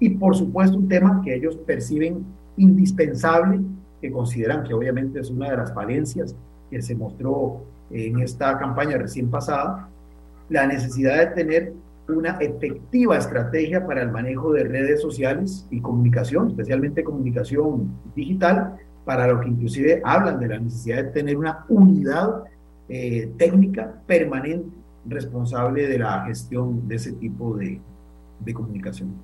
Speaker 10: Y por supuesto un tema que ellos perciben indispensable, que consideran que obviamente es una de las falencias que se mostró en esta campaña recién pasada, la necesidad de tener una efectiva estrategia para el manejo de redes sociales y comunicación, especialmente comunicación digital, para lo que inclusive hablan de la necesidad de tener una unidad eh, técnica permanente responsable de la gestión de ese tipo de, de comunicación.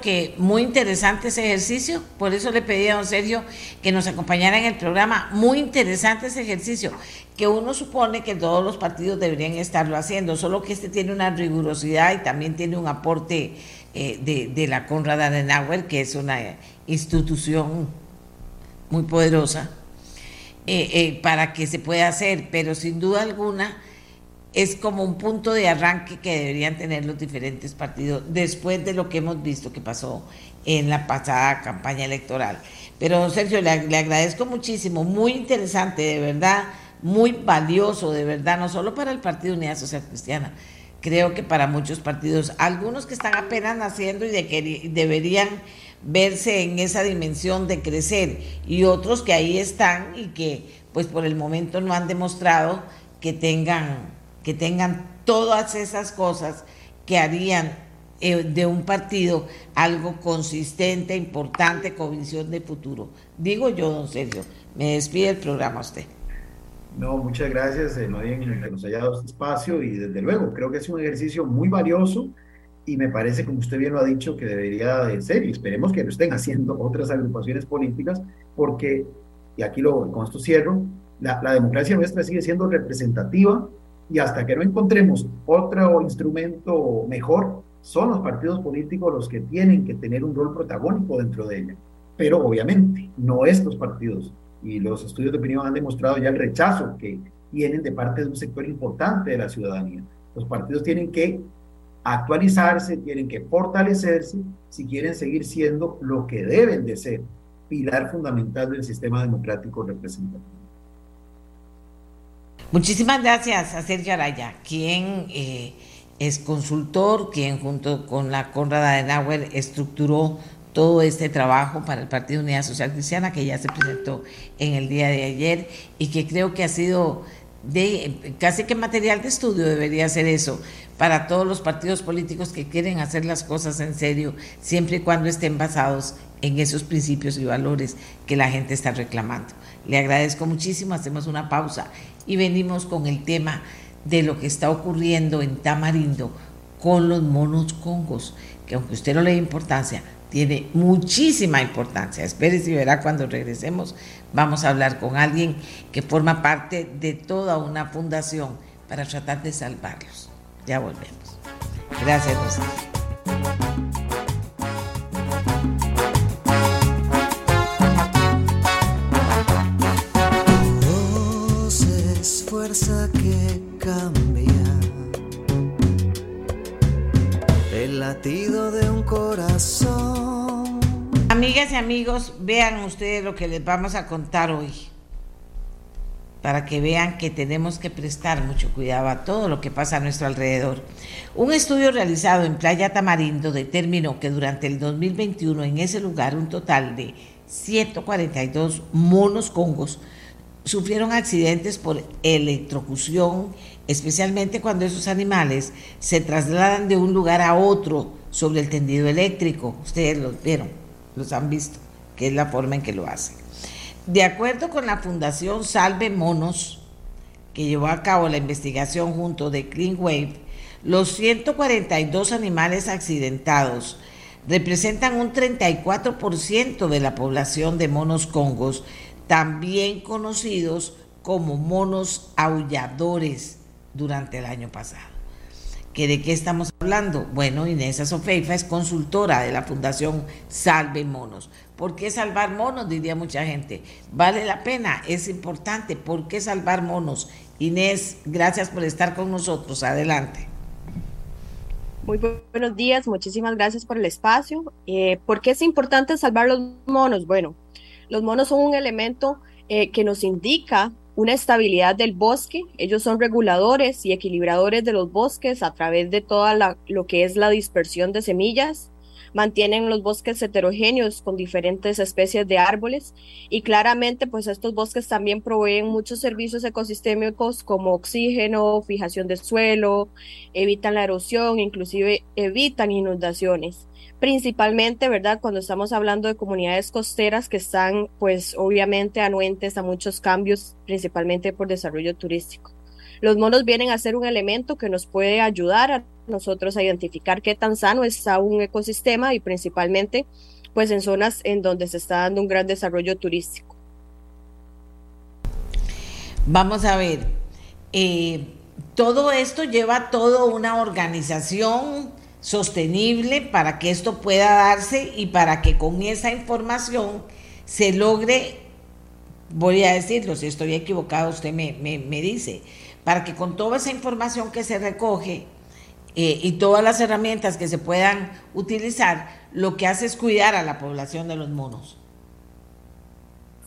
Speaker 2: Que muy interesante ese ejercicio, por eso le pedí a don Sergio que nos acompañara en el programa. Muy interesante ese ejercicio, que uno supone que todos los partidos deberían estarlo haciendo, solo que este tiene una rigurosidad y también tiene un aporte eh, de, de, la Conrad Adenauer, que es una institución muy poderosa, eh, eh, para que se pueda hacer, pero sin duda alguna es como un punto de arranque que deberían tener los diferentes partidos después de lo que hemos visto que pasó en la pasada campaña electoral. Pero, Sergio, le, agradezco muchísimo, muy interesante, de verdad, muy valioso, de verdad, no solo para el Partido Unidad Social Cristiana, creo que para muchos partidos, algunos que están apenas naciendo y de que deberían verse en esa dimensión de crecer y otros que ahí están y que pues por el momento no han demostrado que tengan que tengan todas esas cosas que harían eh, de un partido algo consistente, importante, con visión de futuro. Digo yo, don Sergio, me despide el programa usted.
Speaker 10: No, muchas gracias, eh, bien que nos haya dado este espacio y desde luego creo que es un ejercicio muy valioso y me parece, como usted bien lo ha dicho, que debería de ser y esperemos que lo estén haciendo otras agrupaciones políticas porque, y aquí lo, con esto cierro, la, la democracia nuestra sigue siendo representativa, y hasta que no encontremos otro instrumento mejor, son los partidos políticos los que tienen que tener un rol protagónico dentro de ella. Pero obviamente, no estos partidos. Y los estudios de opinión han demostrado ya el rechazo que tienen de parte de un sector importante de la ciudadanía. Los partidos tienen que actualizarse, tienen que fortalecerse si quieren seguir siendo lo que deben de ser, pilar fundamental del sistema democrático representativo.
Speaker 2: Muchísimas gracias a Sergio Araya, quien eh, es consultor, quien junto con la Conrad Adenauer estructuró todo este trabajo para el Partido Unidad Social Cristiana que ya se presentó en el día de ayer y que creo que ha sido de casi que material de estudio debería ser eso para todos los partidos políticos que quieren hacer las cosas en serio, siempre y cuando estén basados en esos principios y valores que la gente está reclamando. Le agradezco muchísimo, hacemos una pausa y venimos con el tema de lo que está ocurriendo en Tamarindo con los monos congos, que aunque usted no le dé importancia, tiene muchísima importancia. Espérese y verá cuando regresemos. Vamos a hablar con alguien que forma parte de toda una fundación para tratar de salvarlos. Ya volvemos. Gracias,
Speaker 11: Que cambia el latido de un corazón.
Speaker 2: Amigas y amigos, vean ustedes lo que les vamos a contar hoy, para que vean que tenemos que prestar mucho cuidado a todo lo que pasa a nuestro alrededor. Un estudio realizado en Playa Tamarindo determinó que durante el 2021 en ese lugar un total de 142 monos congos sufrieron accidentes por electrocución, especialmente cuando esos animales se trasladan de un lugar a otro sobre el tendido eléctrico. Ustedes los vieron, los han visto, que es la forma en que lo hacen. De acuerdo con la Fundación Salve Monos, que llevó a cabo la investigación junto de Clean Wave, los 142 animales accidentados representan un 34% de la población de monos congos también conocidos como monos aulladores durante el año pasado. ¿Que ¿De qué estamos hablando? Bueno, Inés Sofeifa es consultora de la Fundación Salve Monos. ¿Por qué salvar monos? Diría mucha gente. Vale la pena, es importante. ¿Por qué salvar monos? Inés, gracias por estar con nosotros. Adelante.
Speaker 12: Muy buenos días, muchísimas gracias por el espacio. Eh, ¿Por qué es importante salvar los monos? Bueno, los monos son un elemento eh, que nos indica una estabilidad del bosque. Ellos son reguladores y equilibradores de los bosques a través de toda lo que es la dispersión de semillas. Mantienen los bosques heterogéneos con diferentes especies de árboles. Y claramente pues estos bosques también proveen muchos servicios ecosistémicos como oxígeno, fijación de suelo, evitan la erosión, inclusive evitan inundaciones principalmente, ¿verdad? Cuando estamos hablando de comunidades costeras que están, pues, obviamente anuentes a muchos cambios, principalmente por desarrollo turístico. Los monos vienen a ser un elemento que nos puede ayudar a nosotros a identificar qué tan sano está un ecosistema y principalmente pues en zonas en donde se está dando un gran desarrollo turístico.
Speaker 2: Vamos a ver, eh, todo esto lleva toda una organización sostenible para que esto pueda darse y para que con esa información se logre, voy a decirlo, si estoy equivocado usted me, me dice, para que con toda esa información que se recoge eh, y todas las herramientas que se puedan utilizar, lo que hace es cuidar a la población de los monos.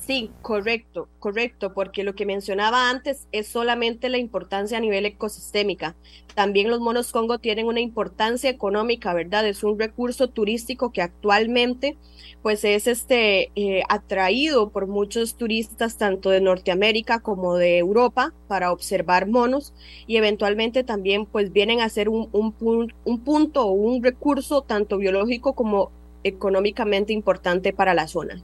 Speaker 12: Sí, correcto, correcto, porque lo que mencionaba antes es solamente la importancia a nivel ecosistémica. También los monos Congo tienen una importancia económica, ¿verdad? Es un recurso turístico que actualmente pues es este eh, atraído por muchos turistas tanto de Norteamérica como de Europa para observar monos y eventualmente también pues vienen a ser un, un, un punto o un recurso tanto biológico como económicamente importante para la zona.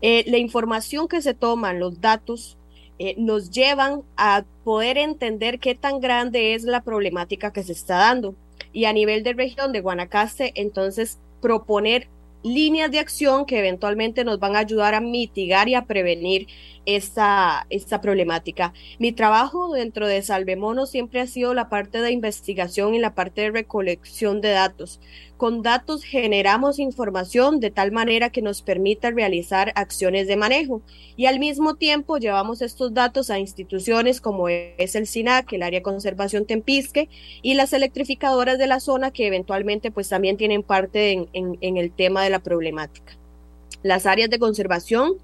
Speaker 12: Eh, la información que se toman, los datos, eh, nos llevan a poder entender qué tan grande es la problemática que se está dando. Y a nivel de región de Guanacaste, entonces proponer líneas de acción que eventualmente nos van a ayudar a mitigar y a prevenir esta, esta problemática. Mi trabajo dentro de Salvemono siempre ha sido la parte de investigación y la parte de recolección de datos. Con datos generamos información de tal manera que nos permita realizar acciones de manejo y al mismo tiempo llevamos estos datos a instituciones como es el SINAC, el Área de Conservación Tempisque y las electrificadoras de la zona que eventualmente pues también tienen parte en, en, el tema de la problemática. Las áreas de conservación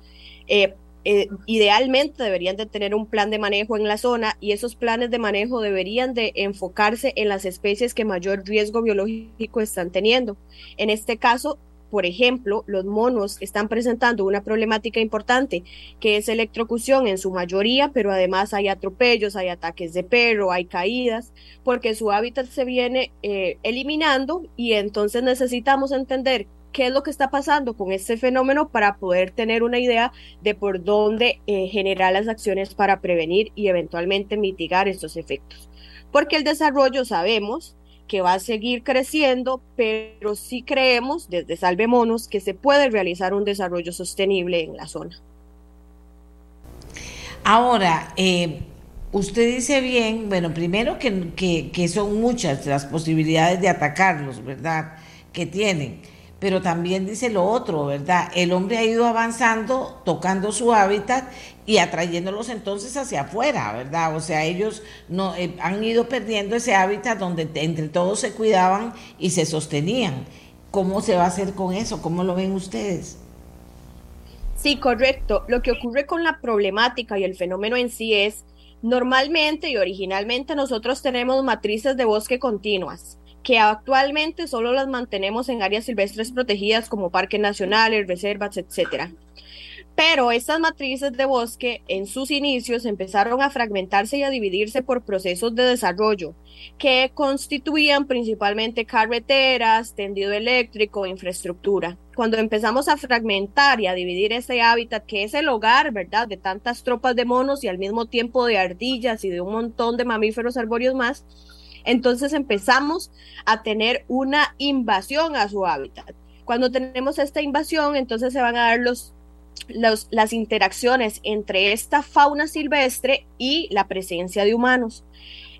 Speaker 12: eh, eh, idealmente deberían de tener un plan de manejo en la zona y esos planes de manejo deberían de enfocarse en las especies que mayor riesgo biológico están teniendo. En este caso, por ejemplo, los monos están presentando una problemática importante que es electrocución en su mayoría, pero además hay atropellos, hay ataques de perro, hay caídas, porque su hábitat se viene eh, eliminando y entonces necesitamos entender qué es lo que está pasando con este fenómeno para poder tener una idea de por dónde eh, generar las acciones para prevenir y eventualmente mitigar estos efectos. Porque el desarrollo sabemos que va a seguir creciendo, pero sí creemos desde Salve Monos que se puede realizar un desarrollo sostenible en la zona.
Speaker 2: Ahora, eh, usted dice bien, bueno, primero que, que son muchas las posibilidades de atacarlos, ¿verdad? Que tienen pero también dice lo otro, ¿verdad? El hombre ha ido avanzando, tocando su hábitat y atrayéndolos entonces hacia afuera, ¿verdad? O sea, ellos no eh, han ido perdiendo ese hábitat donde entre todos se cuidaban y se sostenían. ¿Cómo se va a hacer con eso? ¿Cómo lo ven ustedes?
Speaker 12: Sí, correcto. Lo que ocurre con la problemática y el fenómeno en sí es, normalmente y originalmente nosotros tenemos matrices de bosque continuas que actualmente solo las mantenemos en áreas silvestres protegidas como parques nacionales, reservas, etcétera. Pero estas matrices de bosque en sus inicios empezaron a fragmentarse y a dividirse por procesos de desarrollo que constituían principalmente carreteras, tendido eléctrico, infraestructura. Cuando empezamos a fragmentar y a dividir ese hábitat que es el hogar, ¿verdad?, de tantas tropas de monos y al mismo tiempo de ardillas y de un montón de mamíferos arbóreos más, entonces empezamos a tener una invasión a su hábitat. Cuando tenemos esta invasión, entonces se van a dar los, las interacciones entre esta fauna silvestre y la presencia de humanos.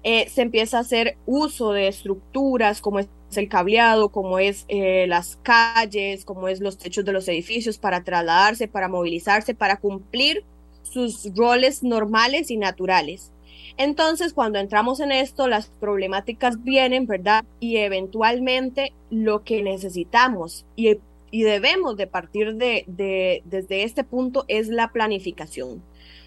Speaker 12: eh, se empieza a hacer uso de estructuras como es el cableado, como es eh, las calles, como es los techos de los edificios para trasladarse, para movilizarse, para cumplir sus roles normales y naturales. Entonces, cuando entramos en esto, las problemáticas vienen, ¿verdad? Y eventualmente lo que necesitamos y, y debemos de partir de, de, desde este punto es la planificación.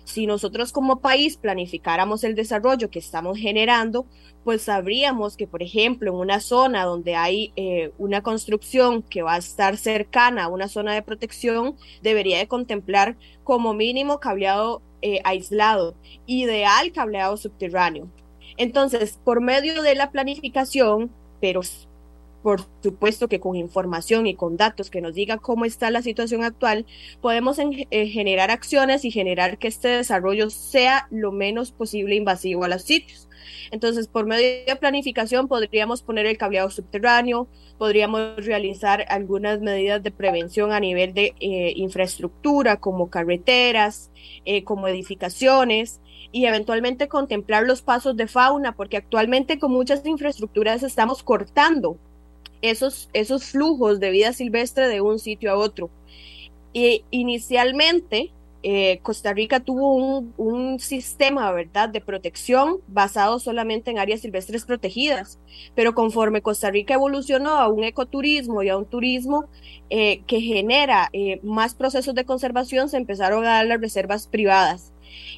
Speaker 12: Si nosotros como país planificáramos el desarrollo que estamos generando, pues sabríamos que, por ejemplo, en una zona donde hay eh, una construcción que va a estar cercana a una zona de protección, debería de contemplar como mínimo cableado eh, aislado, ideal cableado subterráneo. Entonces, por medio de la planificación, pero por supuesto que con información y con datos que nos diga cómo está la situación actual, podemos eh, generar acciones y generar que este desarrollo sea lo menos posible invasivo a los sitios. Entonces, por medio de planificación podríamos poner el cableado subterráneo, podríamos realizar algunas medidas de prevención a nivel de eh, infraestructura, como carreteras, eh, como edificaciones, y eventualmente contemplar los pasos de fauna, porque actualmente con muchas infraestructuras estamos cortando esos, esos flujos de vida silvestre de un sitio a otro. Y inicialmente eh, Costa Rica tuvo un, un, sistema, ¿verdad?, de protección basado solamente en áreas silvestres protegidas, pero conforme Costa Rica evolucionó a un ecoturismo y a un turismo eh, que genera eh, más procesos de conservación, se empezaron a dar las reservas privadas.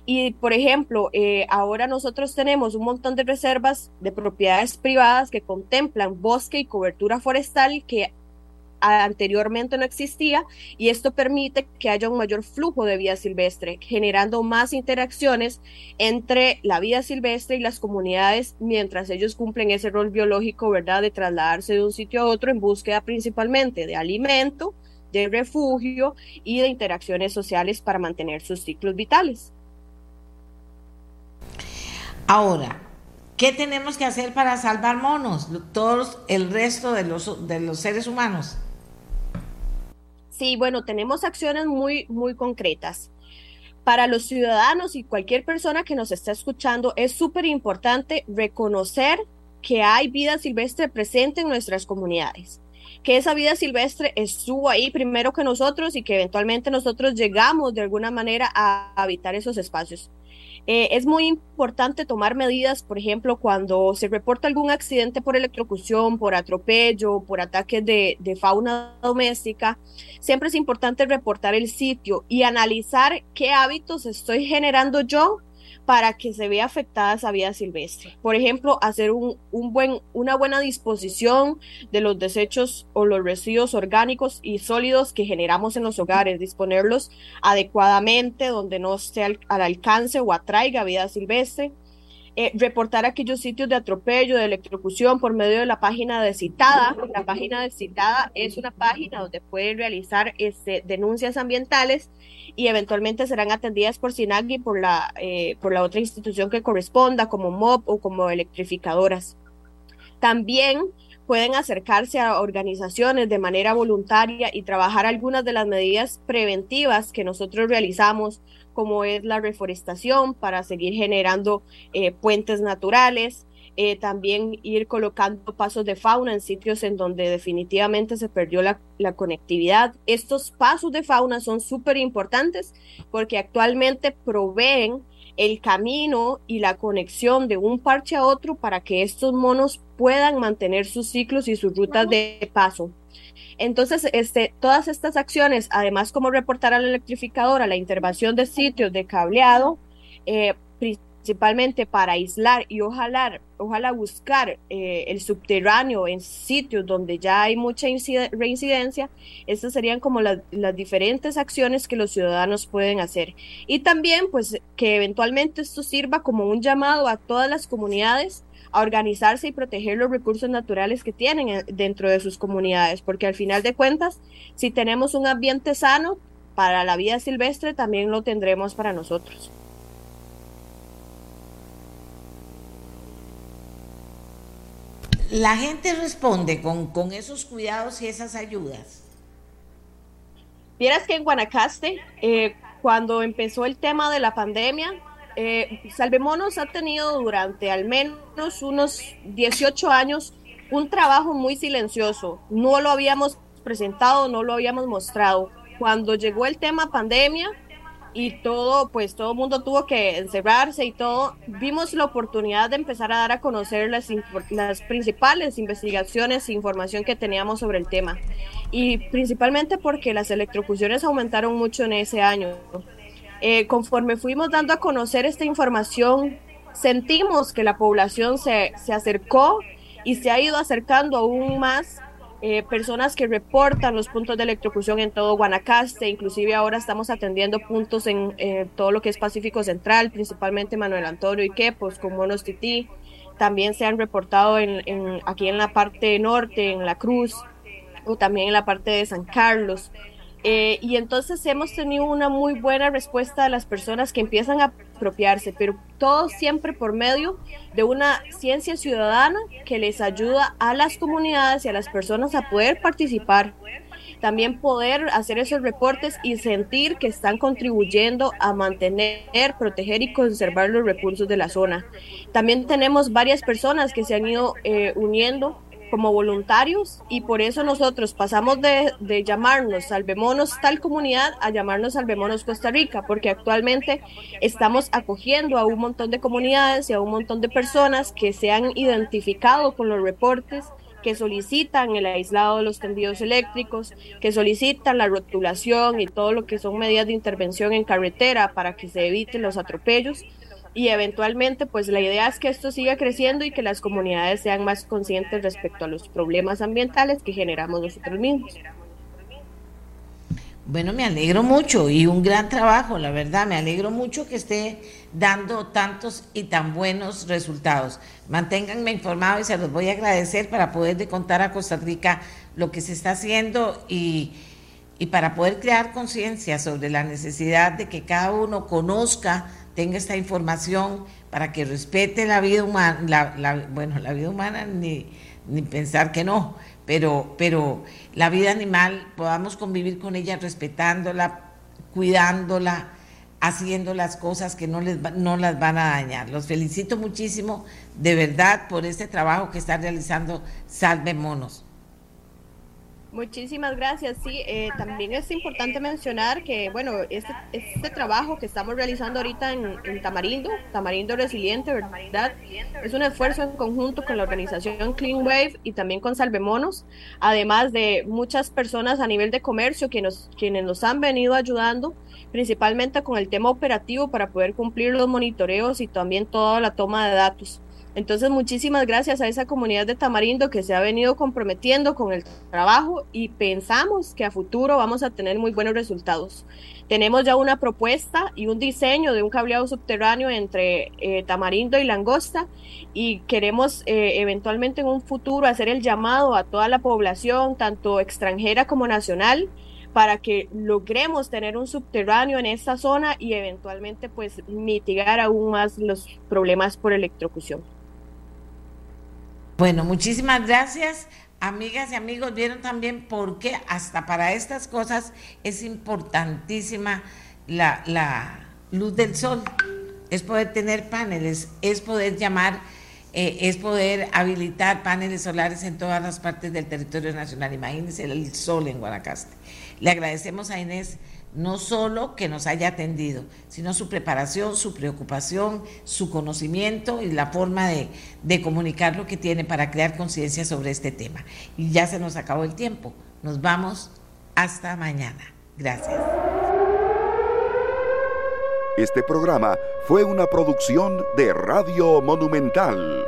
Speaker 12: Y, por ejemplo, ahora nosotros tenemos un montón de reservas de propiedades privadas que contemplan bosque y cobertura forestal que anteriormente no existía y esto permite que haya un mayor flujo de vida silvestre, generando más interacciones entre la vida silvestre y las comunidades mientras ellos cumplen ese rol biológico, ¿verdad?, de trasladarse de un sitio a otro en búsqueda principalmente de alimento, de refugio y de interacciones sociales para mantener sus ciclos vitales.
Speaker 2: Ahora, ¿qué tenemos que hacer para salvar monos? Todos el resto de los, de los seres humanos.
Speaker 12: Sí, bueno, tenemos acciones muy, muy concretas. Para los ciudadanos y cualquier persona que nos está escuchando, es súper importante reconocer que hay vida silvestre presente en nuestras comunidades, que esa vida silvestre estuvo ahí primero que nosotros y que eventualmente nosotros llegamos de alguna manera a habitar esos espacios. Eh, es muy importante tomar medidas, por ejemplo, cuando se reporta algún accidente por electrocución, por atropello, por ataques de, de fauna doméstica, siempre es importante reportar el sitio y analizar qué hábitos estoy generando yo para que se vea afectada esa vida silvestre. Por ejemplo, hacer un, buen, una buena disposición de los desechos o los residuos orgánicos y sólidos que generamos en los hogares, disponerlos adecuadamente donde no esté al, al alcance o atraiga vida silvestre eh, reportar aquellos sitios de atropello, de electrocución por medio de la página de citada. La página de citada es una página donde pueden realizar este, denuncias ambientales y eventualmente serán atendidas por SINAGI por la, eh, por la otra institución que corresponda, como MOB o como electrificadoras. También pueden acercarse a organizaciones de manera voluntaria y trabajar algunas de las medidas preventivas que nosotros realizamos como es la reforestación para seguir generando eh, puentes naturales, eh, también ir colocando pasos de fauna en sitios en donde definitivamente se perdió la, conectividad. Estos pasos de fauna son súper importantes porque actualmente proveen el camino y la conexión de un parche a otro para que estos monos puedan mantener sus ciclos y sus rutas de paso. Entonces, este, todas estas acciones, además como reportar a la electrificadora la intervención de sitios de cableado, eh, principalmente para aislar y ojalá, ojalá buscar eh, el subterráneo en sitios donde ya hay mucha reincidencia, estas serían como las diferentes acciones que los ciudadanos pueden hacer. Y también, pues, que eventualmente esto sirva como un llamado a todas las comunidades a organizarse y proteger los recursos naturales que tienen eh, dentro de sus comunidades, porque al final de cuentas, si tenemos un ambiente sano para la vida silvestre, también lo tendremos para nosotros.
Speaker 2: La gente responde con, con esos cuidados y esas ayudas.
Speaker 12: Vieras que en Guanacaste, eh, cuando empezó el tema de la pandemia, eh, Salvemonos ha tenido durante al menos unos 18 años un trabajo muy silencioso. No lo habíamos presentado, no lo habíamos mostrado. Cuando llegó el tema pandemia y todo, pues todo el mundo tuvo que encerrarse y todo, vimos la oportunidad de empezar a dar a conocer las, las principales investigaciones e información que teníamos sobre el tema. Y principalmente porque las electrocuciones aumentaron mucho en ese año. Eh, conforme fuimos dando a conocer esta información, sentimos que la población se, se acercó y se ha ido acercando aún más eh, personas que reportan los puntos de electrocución en todo Guanacaste, inclusive ahora estamos atendiendo puntos en eh, todo lo que es Pacífico Central, principalmente Manuel Antonio y Quepos, con Monos Tití, también se han reportado en, aquí en la parte norte, en La Cruz, o también en la parte de San Carlos. Eh, y entonces hemos tenido una muy buena respuesta de las personas que empiezan a apropiarse, pero todo siempre por medio de una ciencia ciudadana que les ayuda a las comunidades y a las personas a poder participar, también poder hacer esos reportes y sentir que están contribuyendo a mantener, proteger y conservar los recursos de la zona. También tenemos varias personas que se han ido eh, uniendo como voluntarios y por eso nosotros pasamos de, de, llamarnos Salvemonos tal comunidad a llamarnos Salvemonos Costa Rica, porque actualmente estamos acogiendo a un montón de comunidades y a un montón de personas que se han identificado con los reportes que solicitan el aislado de los tendidos eléctricos, que solicitan la rotulación y todo lo que son medidas de intervención en carretera para que se eviten los atropellos y eventualmente pues la idea es que esto siga creciendo y que las comunidades sean más conscientes respecto a los problemas ambientales que generamos nosotros mismos.
Speaker 2: Bueno, me alegro mucho y un gran trabajo, la verdad, me alegro mucho que esté dando tantos y tan buenos resultados. Manténganme informado y se los voy a agradecer para poder contar a Costa Rica lo que se está haciendo y, y para poder crear conciencia sobre la necesidad de que cada uno conozca tenga esta información para que respete la vida humana, bueno, la vida humana ni, ni pensar que no, pero, pero la vida animal podamos convivir con ella respetándola, cuidándola, haciendo las cosas que no, les no las van a dañar. Los felicito muchísimo de verdad por este trabajo que está realizando Salve Monos.
Speaker 12: Muchísimas gracias. Sí, eh, también es importante mencionar que, bueno, este, este trabajo que estamos realizando ahorita en, Tamarindo, Tamarindo Resiliente, ¿verdad? Es un esfuerzo en conjunto con la organización Clean Wave y también con Salvemonos, además de muchas personas a nivel de comercio que nos, quienes nos han venido ayudando, principalmente con el tema operativo para poder cumplir los monitoreos y también toda la toma de datos. Entonces, muchísimas gracias a esa comunidad de Tamarindo que se ha venido comprometiendo con el trabajo y pensamos que a futuro vamos a tener muy buenos resultados. Tenemos ya una propuesta y un diseño de un cableado subterráneo entre eh, Tamarindo y Langosta y queremos eh, eventualmente en un futuro hacer el llamado a toda la población, tanto extranjera como nacional, para que logremos tener un subterráneo en esta zona y eventualmente pues mitigar aún más los problemas por electrocución.
Speaker 2: Bueno, muchísimas gracias. Amigas y amigos, vieron también por qué hasta para estas cosas es importantísima la, luz del sol. Es poder tener paneles, es poder llamar, eh, es poder habilitar paneles solares en todas las partes del territorio nacional. Imagínense el sol en Guanacaste. Le agradecemos a Inés no solo que nos haya atendido, sino su preparación, su preocupación, su conocimiento y la forma de, de comunicar lo que tiene para crear conciencia sobre este tema. Y ya se nos acabó el tiempo. Nos vamos hasta mañana. Gracias.
Speaker 1: Este programa fue una producción de Radio Monumental.